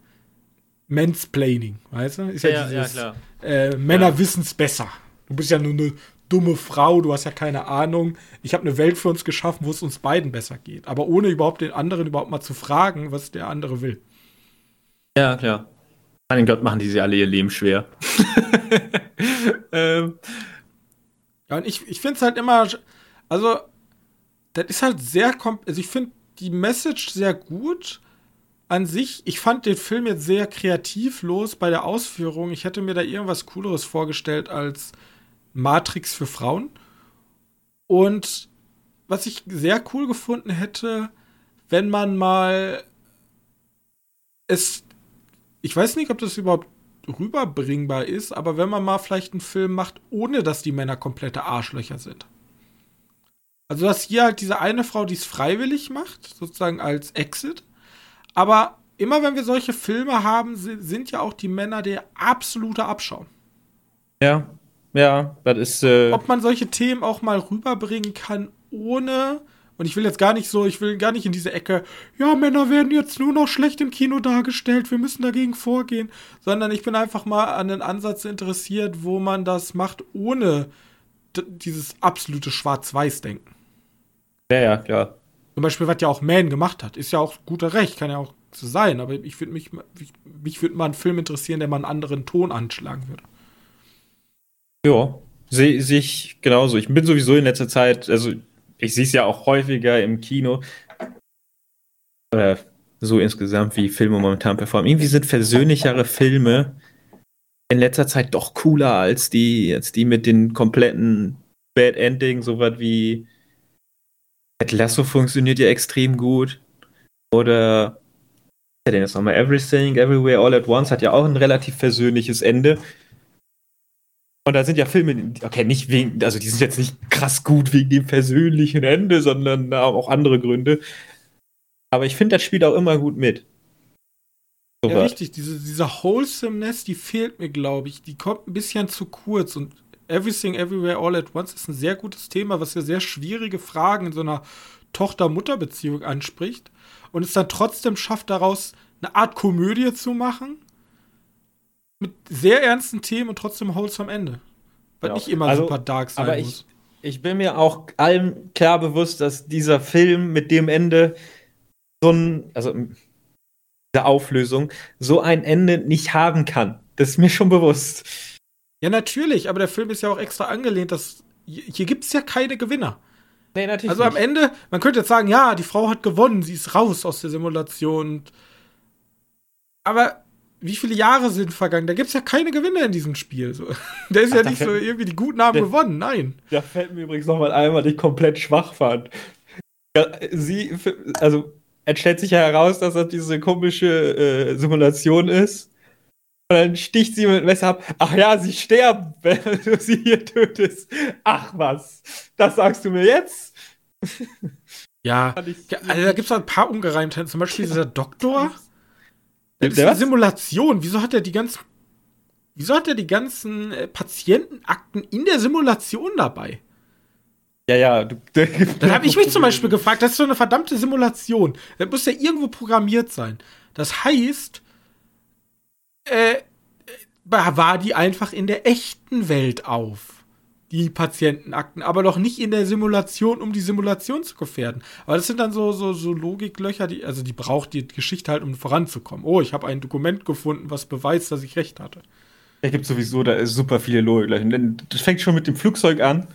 Mansplaining, weißt du? Ist ja, ja, dieses, ja klar. Äh, Männer ja. wissen es besser. Du bist ja nur eine dumme Frau, du hast ja keine Ahnung. Ich habe eine Welt für uns geschaffen, wo es uns beiden besser geht. Aber ohne überhaupt den anderen überhaupt mal zu fragen, was der andere will. Ja, klar. Mein Gott, machen die sich alle ihr Leben schwer. [laughs] ähm. Ja, und ich, ich finde es halt immer, also, das ist halt sehr, also ich finde die Message sehr gut an sich. Ich fand den Film jetzt sehr kreativlos bei der Ausführung. Ich hätte mir da irgendwas Cooleres vorgestellt als Matrix für Frauen. Und was ich sehr cool gefunden hätte, wenn man mal es. Ich weiß nicht, ob das überhaupt rüberbringbar ist, aber wenn man mal vielleicht einen Film macht, ohne dass die Männer komplette Arschlöcher sind. Also, dass hier halt diese eine Frau, die es freiwillig macht, sozusagen als Exit. Aber immer wenn wir solche Filme haben, sind ja auch die Männer der absolute Abschaum. Ja. Ja, das ist. Äh Ob man solche Themen auch mal rüberbringen kann, ohne. Und ich will jetzt gar nicht so, ich will gar nicht in diese Ecke, ja, Männer werden jetzt nur noch schlecht im Kino dargestellt, wir müssen dagegen vorgehen, sondern ich bin einfach mal an den Ansatz interessiert, wo man das macht, ohne dieses absolute Schwarz-Weiß-Denken. Ja, ja, klar. Zum Beispiel, was ja auch Man gemacht hat, ist ja auch guter Recht, kann ja auch so sein, aber ich würde mich, mich würde mal einen Film interessieren, der mal einen anderen Ton anschlagen würde. Ja, sehe seh ich genauso. Ich bin sowieso in letzter Zeit, also ich sehe es ja auch häufiger im Kino. Oder so insgesamt, wie Filme momentan performen. Irgendwie sind versöhnlichere Filme in letzter Zeit doch cooler als die, als die mit den kompletten Bad Ending, sowas wie Ed Lasso funktioniert ja extrem gut. Oder ja, denn jetzt nochmal Everything, Everywhere, All at Once hat ja auch ein relativ versöhnliches Ende. Und da sind ja Filme, okay, nicht wegen, also die sind jetzt nicht krass gut wegen dem persönlichen Ende, sondern auch andere Gründe. Aber ich finde, das spielt auch immer gut mit. So ja, was. richtig, diese, diese Wholesomeness, die fehlt mir, glaube ich. Die kommt ein bisschen zu kurz. Und Everything Everywhere All at Once ist ein sehr gutes Thema, was ja sehr schwierige Fragen in so einer Tochter-Mutter-Beziehung anspricht. Und es dann trotzdem schafft, daraus eine Art Komödie zu machen mit sehr ernsten Themen und trotzdem wholesome Ende. Weil genau. nicht immer also, super dark sein aber muss. Ich, ich bin mir auch allem klar bewusst, dass dieser Film mit dem Ende so ein, also diese Auflösung, so ein Ende nicht haben kann. Das ist mir schon bewusst. Ja, natürlich, aber der Film ist ja auch extra angelehnt, dass hier gibt es ja keine Gewinner. Nee, natürlich. Also am Ende, man könnte jetzt sagen, ja, die Frau hat gewonnen, sie ist raus aus der Simulation. Aber wie viele Jahre sind vergangen? Da gibt es ja keine Gewinner in diesem Spiel. So. [laughs] Da ist Ach, ja nicht so irgendwie die Guten haben der, gewonnen, nein. Da fällt mir übrigens nochmal ein, was ich komplett schwach fand. Ja, sie, also, es stellt sich ja heraus, dass das diese komische äh, Simulation ist. Und dann sticht sie mit dem Messer ab. Ach ja, sie sterben, [laughs] wenn du sie hier tötest. Ach was, das sagst du mir jetzt? [laughs] Ja, also da gibt es ein paar Ungereimtheiten. Zum Beispiel dieser Doktor. Das ist eine Simulation. Wieso hat er die ganzen. Wieso hat er die ganzen äh, Patientenakten in der Simulation dabei? Ja, ja. Du, [laughs] Dann habe ich mich zum Beispiel gefragt, das ist so eine verdammte Simulation. Das muss ja irgendwo programmiert sein. Das heißt, äh, äh war die einfach in der echten Welt auf die Patientenakten, aber doch nicht in der Simulation, um die Simulation zu gefährden. Aber das sind dann so, so, so Logiklöcher, die, also die braucht die Geschichte halt, um voranzukommen. Oh, ich habe ein Dokument gefunden, was beweist, dass ich recht hatte. Es gibt sowieso da super viele Logiklöcher. Das fängt schon mit dem Flugzeug an.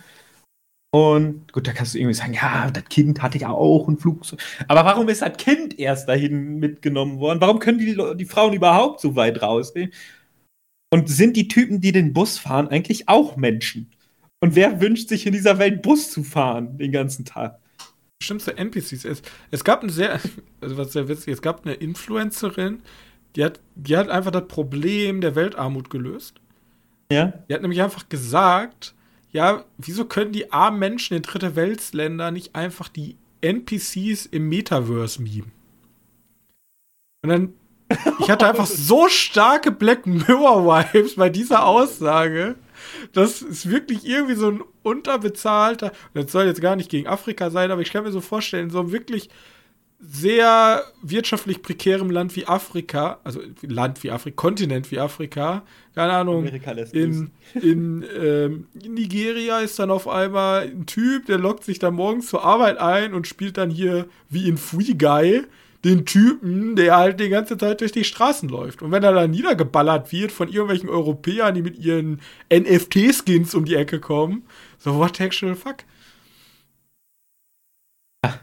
Und gut, da kannst du irgendwie sagen, ja, das Kind hatte ja auch ein Flugzeug. Aber warum ist das Kind erst dahin mitgenommen worden? Warum können die, die Frauen überhaupt so weit rausgehen? Und sind die Typen, die den Bus fahren, eigentlich auch Menschen? Und wer wünscht sich in dieser Welt Bus zu fahren den ganzen Tag? Bestimmte NPCs. Es, es gab ein sehr, [laughs] also was sehr witzig, es gab eine Influencerin, die hat, die hat einfach das Problem der Weltarmut gelöst. Ja. Die hat nämlich einfach gesagt, ja, wieso können die armen Menschen in dritte Weltländer nicht einfach die NPCs im Metaverse mimen? Und dann, ich hatte einfach [laughs] so starke Black Mirror-Vibes bei dieser Aussage. Das ist wirklich irgendwie so ein unterbezahlter, das soll jetzt gar nicht gegen Afrika sein, aber ich kann mir so vorstellen, so wirklich sehr wirtschaftlich prekärem Land wie Afrika, also Land wie Afrika, Kontinent wie Afrika, keine Ahnung, in, in, ähm, in, Nigeria ist dann auf einmal ein Typ, der lockt sich dann morgens zur Arbeit ein und spielt dann hier wie in Free Guy den Typen, der halt die ganze Zeit durch die Straßen läuft. Und wenn er dann niedergeballert wird von irgendwelchen Europäern, die mit ihren NFT-Skins um die Ecke kommen, so what the actual fuck? Ja.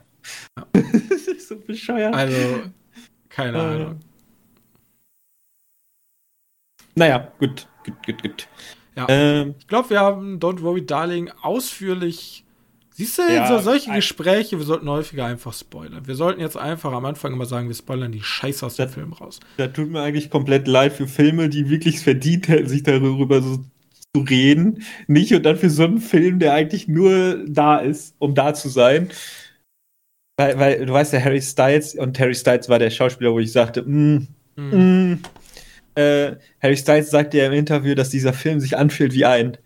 [laughs] [laughs] so bescheuert. Also, keine äh. Ahnung. Naja, gut, gut, gut, gut. Ja. Ähm, ich glaube, wir haben Don't Worry Darling ausführlich. Siehst du, ja, so solche Gespräche, wir sollten häufiger einfach spoilern. Wir sollten jetzt einfach am Anfang immer sagen, wir spoilern die Scheiße aus dem Film raus. Da tut mir eigentlich komplett leid für Filme, die wirklich verdient hätten, sich darüber so zu reden. Nicht und dann für so einen Film, der eigentlich nur da ist, um da zu sein. Weil, weil du weißt ja, Harry Styles und Harry Styles war der Schauspieler, wo ich sagte, mm, mm. Mm, äh, Harry Styles sagte ja im Interview, dass dieser Film sich anfühlt wie ein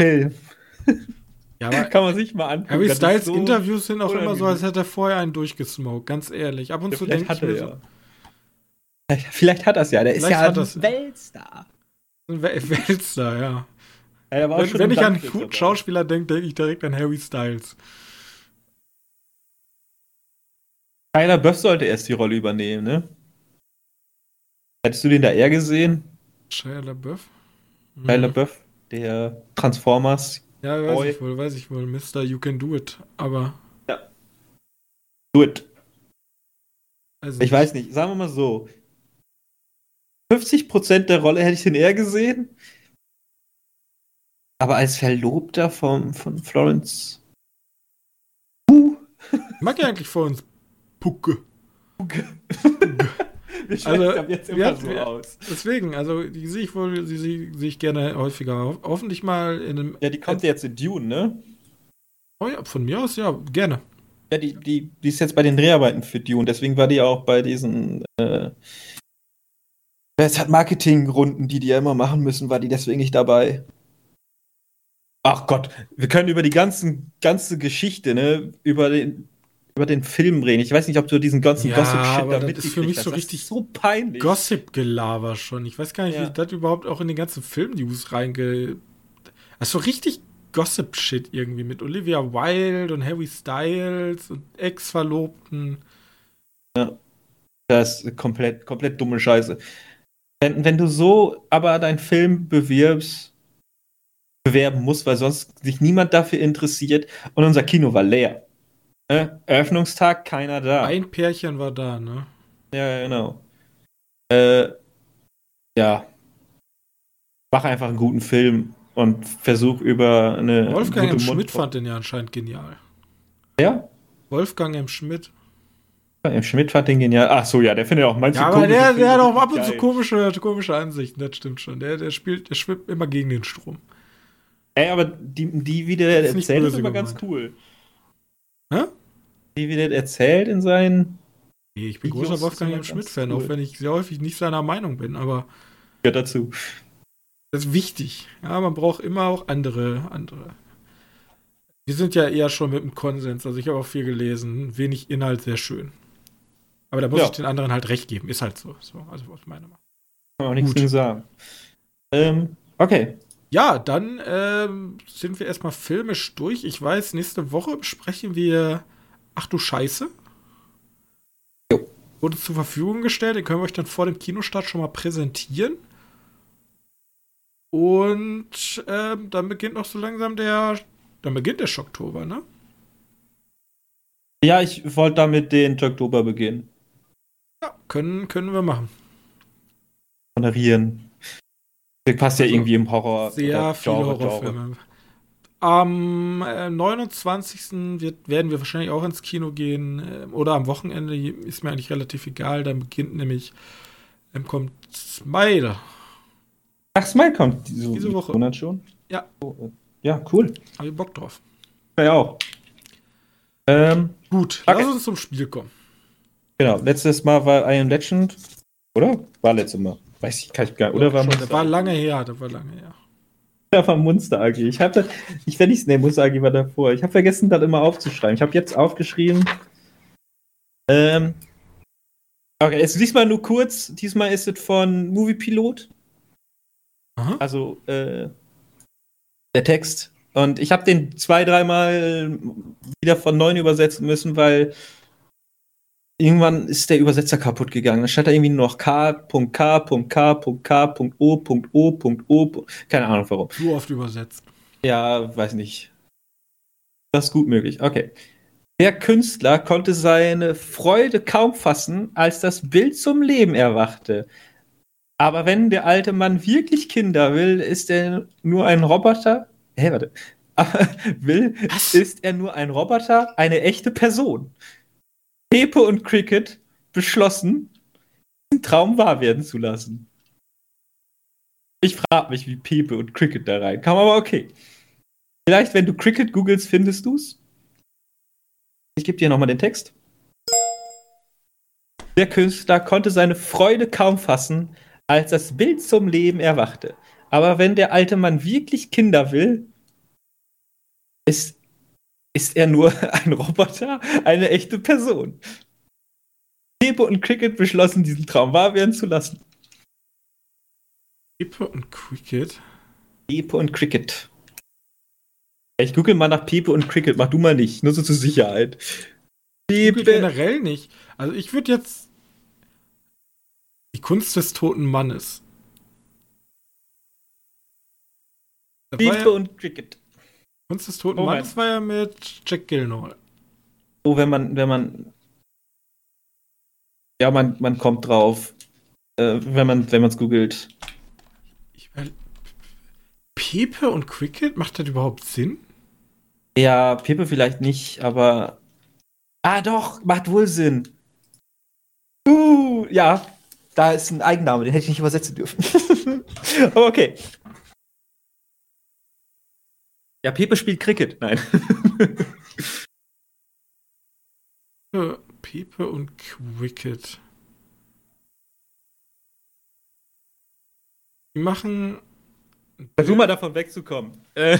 Film. Ja, [laughs] Kann man sich mal angucken. Harry Styles so Interviews sind auch immer so, als hätte er vorher einen durchgesmoked, ganz ehrlich. Ab und ja, zu denke ich mir so. Ja. Vielleicht hat er es ja, der ist ja ein Weltstar. Ein [laughs] Weltstar, ja. ja wenn, wenn ich an guten Schauspieler denke, denke ich direkt an Harry Styles. Tyler Buff sollte erst die Rolle übernehmen, ne? Hättest du den da eher gesehen? Shia LaBeouf? Shia LaBeouf, der Transformers. Ja, weiß Boy. ich wohl, weiß ich wohl. Mr. You Can Do It, aber. Ja. Do it. Also ich weiß nicht, sagen wir mal so. 50% der Rolle hätte ich den eher gesehen. Aber als Verlobter von, von Florence. Uh. Mag ja eigentlich Florence Pucke. Pucke. Wir [laughs] also, jetzt immer so aus. Deswegen, also die sehe ich wohl, die sehe ich gerne häufiger. Hoffentlich mal in einem. Ja, die kommt jetzt in Dune, ne? Oh ja, von mir aus, ja, gerne. Ja, die, die, die ist jetzt bei den Dreharbeiten für Dune, deswegen war die auch bei diesen äh, es hat Marketingrunden, die die ja immer machen müssen, war die deswegen nicht dabei. Ach Gott, wir können über die ganzen, ganze Geschichte, ne, über den, über den Film reden. Ich weiß nicht, ob du diesen ganzen ja, Gossip-Shit da Das ist für mich so richtig so peinlich. Gossip-Gelaber schon. Ich weiß gar nicht, ja. wie das überhaupt auch in den ganzen Film-News reinge. Also richtig Gossip-Shit irgendwie mit Olivia Wilde und Harry Styles und Ex-Verlobten. Ja. Das ist komplett, komplett dumme Scheiße. Wenn, wenn du so aber deinen Film bewirbst, bewerben musst, weil sonst sich niemand dafür interessiert und unser Kino war leer. Ne? Eröffnungstag, keiner da. Ein Pärchen war da, ne? Ja, genau. Äh, ja. Mach einfach einen guten Film und versuch über eine. Wolfgang M. Schmidt fand den ja anscheinend genial. Ja? Wolfgang M. Schmidt. M. Schmidt fand den genial. Ach so, ja, der findet auch manche Ja, aber der, der hat auch ab und zu komische, komische Ansichten, das stimmt schon. Der, der spielt, der schwimmt immer gegen den Strom. Ey, aber die, die wie der erzählt, ist immer ganz cool. Hä? Wie wird erzählt in seinen. Nee, ich bin Videos großer Wolfgang Schmidt-Fan, cool. auch wenn ich sehr häufig nicht seiner Meinung bin, aber. Ja, dazu. Das ist wichtig. Ja, man braucht immer auch andere, andere. Wir sind ja eher schon mit dem Konsens, also ich habe auch viel gelesen. Wenig Inhalt, sehr schön. Aber da muss ja. ich den anderen halt recht geben. Ist halt so. so also aus meiner Meinung. Kann auch nichts zu sagen. Ähm, okay. Ja, dann ähm, sind wir erstmal filmisch durch. Ich weiß, nächste Woche besprechen wir Ach du Scheiße. Jo. Wurde zur Verfügung gestellt. Den können wir euch dann vor dem Kinostart schon mal präsentieren. Und ähm, dann beginnt noch so langsam der Dann beginnt der Schocktober, ne? Ja, ich wollte damit den Oktober beginnen. Ja, können, können wir machen. Honorieren. Das passt ja Also, irgendwie im Horror. Sehr oder viele Horrorfilme. Am äh, 29. Wird, werden wir wahrscheinlich auch ins Kino gehen. Äh, oder am Wochenende ist mir eigentlich relativ egal. Dann beginnt nämlich, ähm, kommt Smile. Ach, Smile kommt diese, Diese Woche. Monat schon? Ja. Oh, äh, Ja, cool. Habe ich Bock drauf. Ja, auch. Ähm, Gut, Okay. lass uns zum Spiel kommen. genau. Letztes Mal war I Am Legend. Oder? War letztes Mal. Weiß ich, kann ich gar nicht. Oder war Schon, war lange her, das war lange her. [laughs] Ja, war Monster AG. Ich habe ich werde nicht, nee, Monster AG war davor. Ich habe vergessen, das immer aufzuschreiben. Ich habe jetzt aufgeschrieben. Ähm. Okay, jetzt diesmal nur kurz. Diesmal ist es von Movie Pilot. Aha. Also, äh, der Text. Und ich habe den zwei, dreimal wieder von neuem übersetzen müssen, weil irgendwann ist der Übersetzer kaputt gegangen. Da stand da irgendwie nur noch K.K.K.K.O.O.O. Keine Ahnung warum. Zu oft übersetzt. Ja, weiß nicht. Das ist gut möglich. Okay. Der Künstler konnte seine Freude kaum fassen, als das Bild zum Leben erwachte. Aber wenn der alte Mann wirklich Kinder will, ist er nur ein Roboter. Hä, warte. Aber [laughs] will, Was? ist er nur ein Roboter, eine echte Person. Pepe und Cricket beschlossen, diesen Traum wahr werden zu lassen. Ich frage mich, wie Pepe und Cricket da reinkamen, aber okay. Vielleicht, wenn du Cricket googelst, findest du's. Ich gebe dir nochmal den Text. Der Künstler konnte seine Freude kaum fassen, als das Bild zum Leben erwachte. Aber wenn der alte Mann wirklich Kinder will, ist, ist er nur [laughs] ein Roboter, eine echte Person. Pepe und Cricket beschlossen, diesen Traum wahr werden zu lassen. Pepe und Cricket. Pepe und Cricket. Ich google mal nach Pepe und Cricket, mach du mal nicht, nur so zur Sicherheit. Pepe. generell nicht. Also ich würde jetzt die Kunst des toten Mannes. Pepe ja, und Cricket. Kunst des toten Moment. Mannes war ja mit Jack Gillenhall. Oh, wenn man, wenn man. Ja, man, man kommt drauf. Äh, wenn man wenn man es googelt. Ich, weil, Pepe und Cricket, macht das überhaupt Sinn? Ja, Pepe vielleicht nicht, aber. Ah, doch, macht wohl Sinn. Uh, ja, da ist ein Eigenname, den hätte ich nicht übersetzen dürfen. aber [laughs] okay. Ja, Pepe spielt Cricket. Nein. [laughs] Pepe, und Cricket. Die machen. Versuch mal davon wegzukommen. Äh,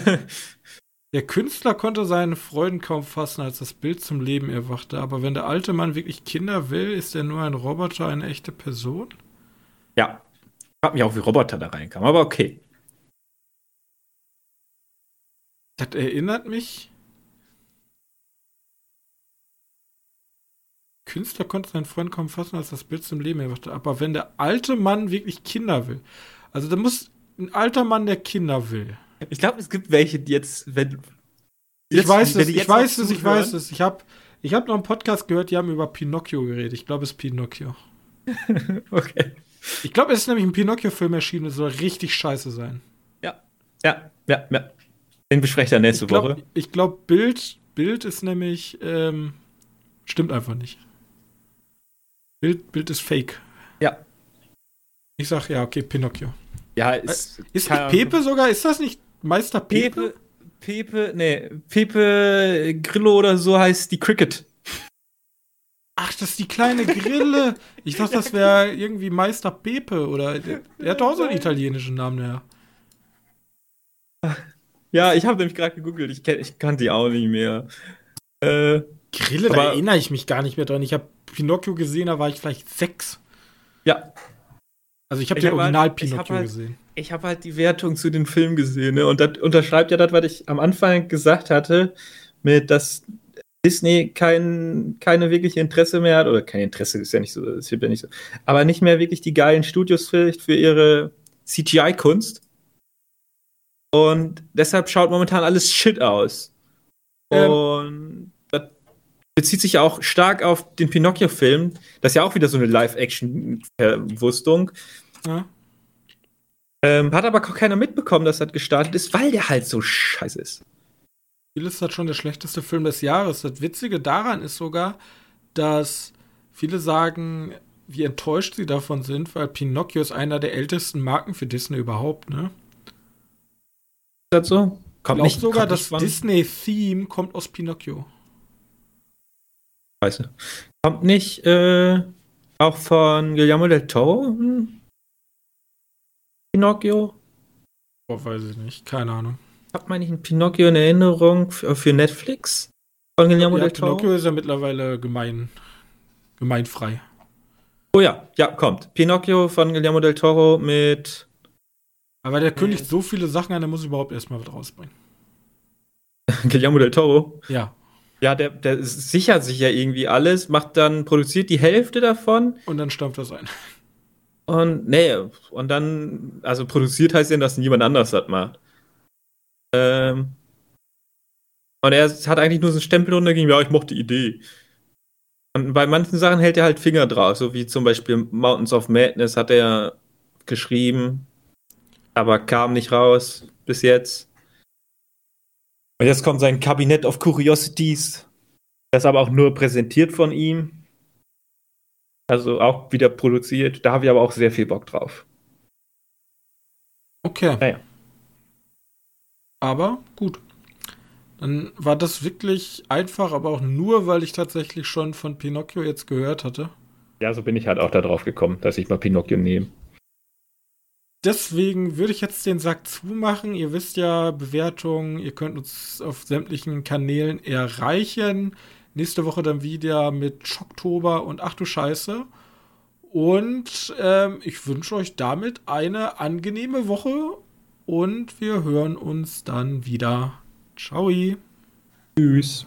Der Künstler konnte seine Freuden kaum fassen, als das Bild zum Leben erwachte. Aber wenn der alte Mann wirklich Kinder will, ist er nur ein Roboter, eine echte Person? ja. Ich frag mich auch, wie Roboter da reinkamen, aber okay. Das erinnert mich. Künstler konnte seinen Freund kaum fassen, als das Bild zum Leben erwachte. Aber wenn der alte Mann wirklich Kinder will, also da muss ein alter Mann, der Kinder will. Ich glaube, es gibt welche, die jetzt, wenn. Ich jetzt- weiß wenn es, ich weiß es, ich weiß es. Ich habe ich hab noch einen Podcast gehört, die haben über Pinocchio geredet. Ich glaube, es ist Pinocchio. [laughs] Okay. Ich glaube, es ist nämlich ein Pinocchio-Film erschienen, es soll richtig scheiße sein. Ja, ja, ja, ja. Den besprecht er nächste Ich glaube, Woche. ich glaub, Bild, Bild ist nämlich, ähm, stimmt einfach nicht. Bild, Bild ist fake. Ja. Ich sag, ja, okay, Pinocchio. Ja, ist. Ist keine nicht. Pepe sogar? Ist das nicht Meister Pepe? Pepe, Pepe, nee, Pepe Grillo oder so heißt die Cricket. Ach, das ist die kleine Grille. Ich dachte, das wäre irgendwie Meister Pepe oder. Er hat doch auch so einen italienischen Namen, ja. Ja, ich habe nämlich gerade gegoogelt, ich, kenn, ich kannte die auch nicht mehr. Äh, Grille, da erinnere ich mich gar nicht mehr dran. Ich habe Pinocchio gesehen, da war ich vielleicht sechs. ja, Also ich habe Ich den hab halt- Original ich hab Pinocchio halt- gesehen. ich habe halt die Wertung zu den Filmen gesehen, ne? Und das unterschreibt ja das, was ich am Anfang gesagt hatte, mit dass Disney kein, keine wirkliche Interesse mehr hat, oder kein Interesse ist ja nicht so, wird ja nicht so, aber nicht mehr wirklich die geilen Studios vielleicht für ihre CGI-Kunst. Und deshalb schaut momentan alles shit aus. Ähm. Und das bezieht sich auch stark auf den Pinocchio-Film. Das ist ja auch wieder so eine Live-Action-Verwurstung. Ja. Ähm, hat aber keiner mitbekommen, dass das gestartet ist, weil der halt so scheiße ist. Vieles ist das schon der schlechteste Film des Jahres. Das Witzige daran ist sogar, dass viele sagen, wie enttäuscht sie davon sind, weil Pinocchio ist einer der ältesten Marken für Disney überhaupt, ne? Ist das so? Ich Kommt glaube sogar, kommt das Disney-Theme kommt aus Pinocchio. Scheiße. Kommt nicht äh, auch von Guillermo del Toro? Hm? Pinocchio? Oh, weiß ich nicht. Keine Ahnung. Hat man nicht ein Pinocchio in Erinnerung für, für Netflix? Von Guillermo Ja, del Toro? Pinocchio ist ja mittlerweile gemein, gemeinfrei. Oh ja, ja, kommt. Pinocchio von Guillermo del Toro mit. Aber der kündigt so viele Sachen an, der muss überhaupt erstmal was rausbringen. [laughs] Guillermo del Toro. Ja. Ja, der, der sichert sich ja irgendwie alles, macht dann, produziert die Hälfte davon Und dann stampft das ein. und, nee, und dann, also produziert heißt ja, dass niemand anders das macht. Ähm, und er hat eigentlich nur so einen Stempel runtergegeben, ja, ich mochte die Idee. Und bei manchen Sachen hält er halt Finger drauf, so wie zum Beispiel Mountains of Madness hat er geschrieben, aber kam nicht raus bis jetzt. Und jetzt kommt sein Kabinett of Curiosities. Das ist aber auch nur präsentiert von ihm. Also auch wieder produziert. Da habe ich aber auch sehr viel Bock drauf. Okay. Naja. Aber gut. Dann war das wirklich einfach, aber auch nur, weil ich tatsächlich schon von Pinocchio jetzt gehört hatte. Ja, so bin ich halt auch da drauf gekommen, dass ich mal Pinocchio nehme. Deswegen würde ich jetzt den Sack zumachen. Ihr wisst ja, Bewertungen, ihr könnt uns auf sämtlichen Kanälen erreichen. Nächste Woche dann wieder mit Schocktober und Ach du Scheiße. Und ähm, ich wünsche euch damit eine angenehme Woche und wir hören uns dann wieder. Ciao. Tschüss.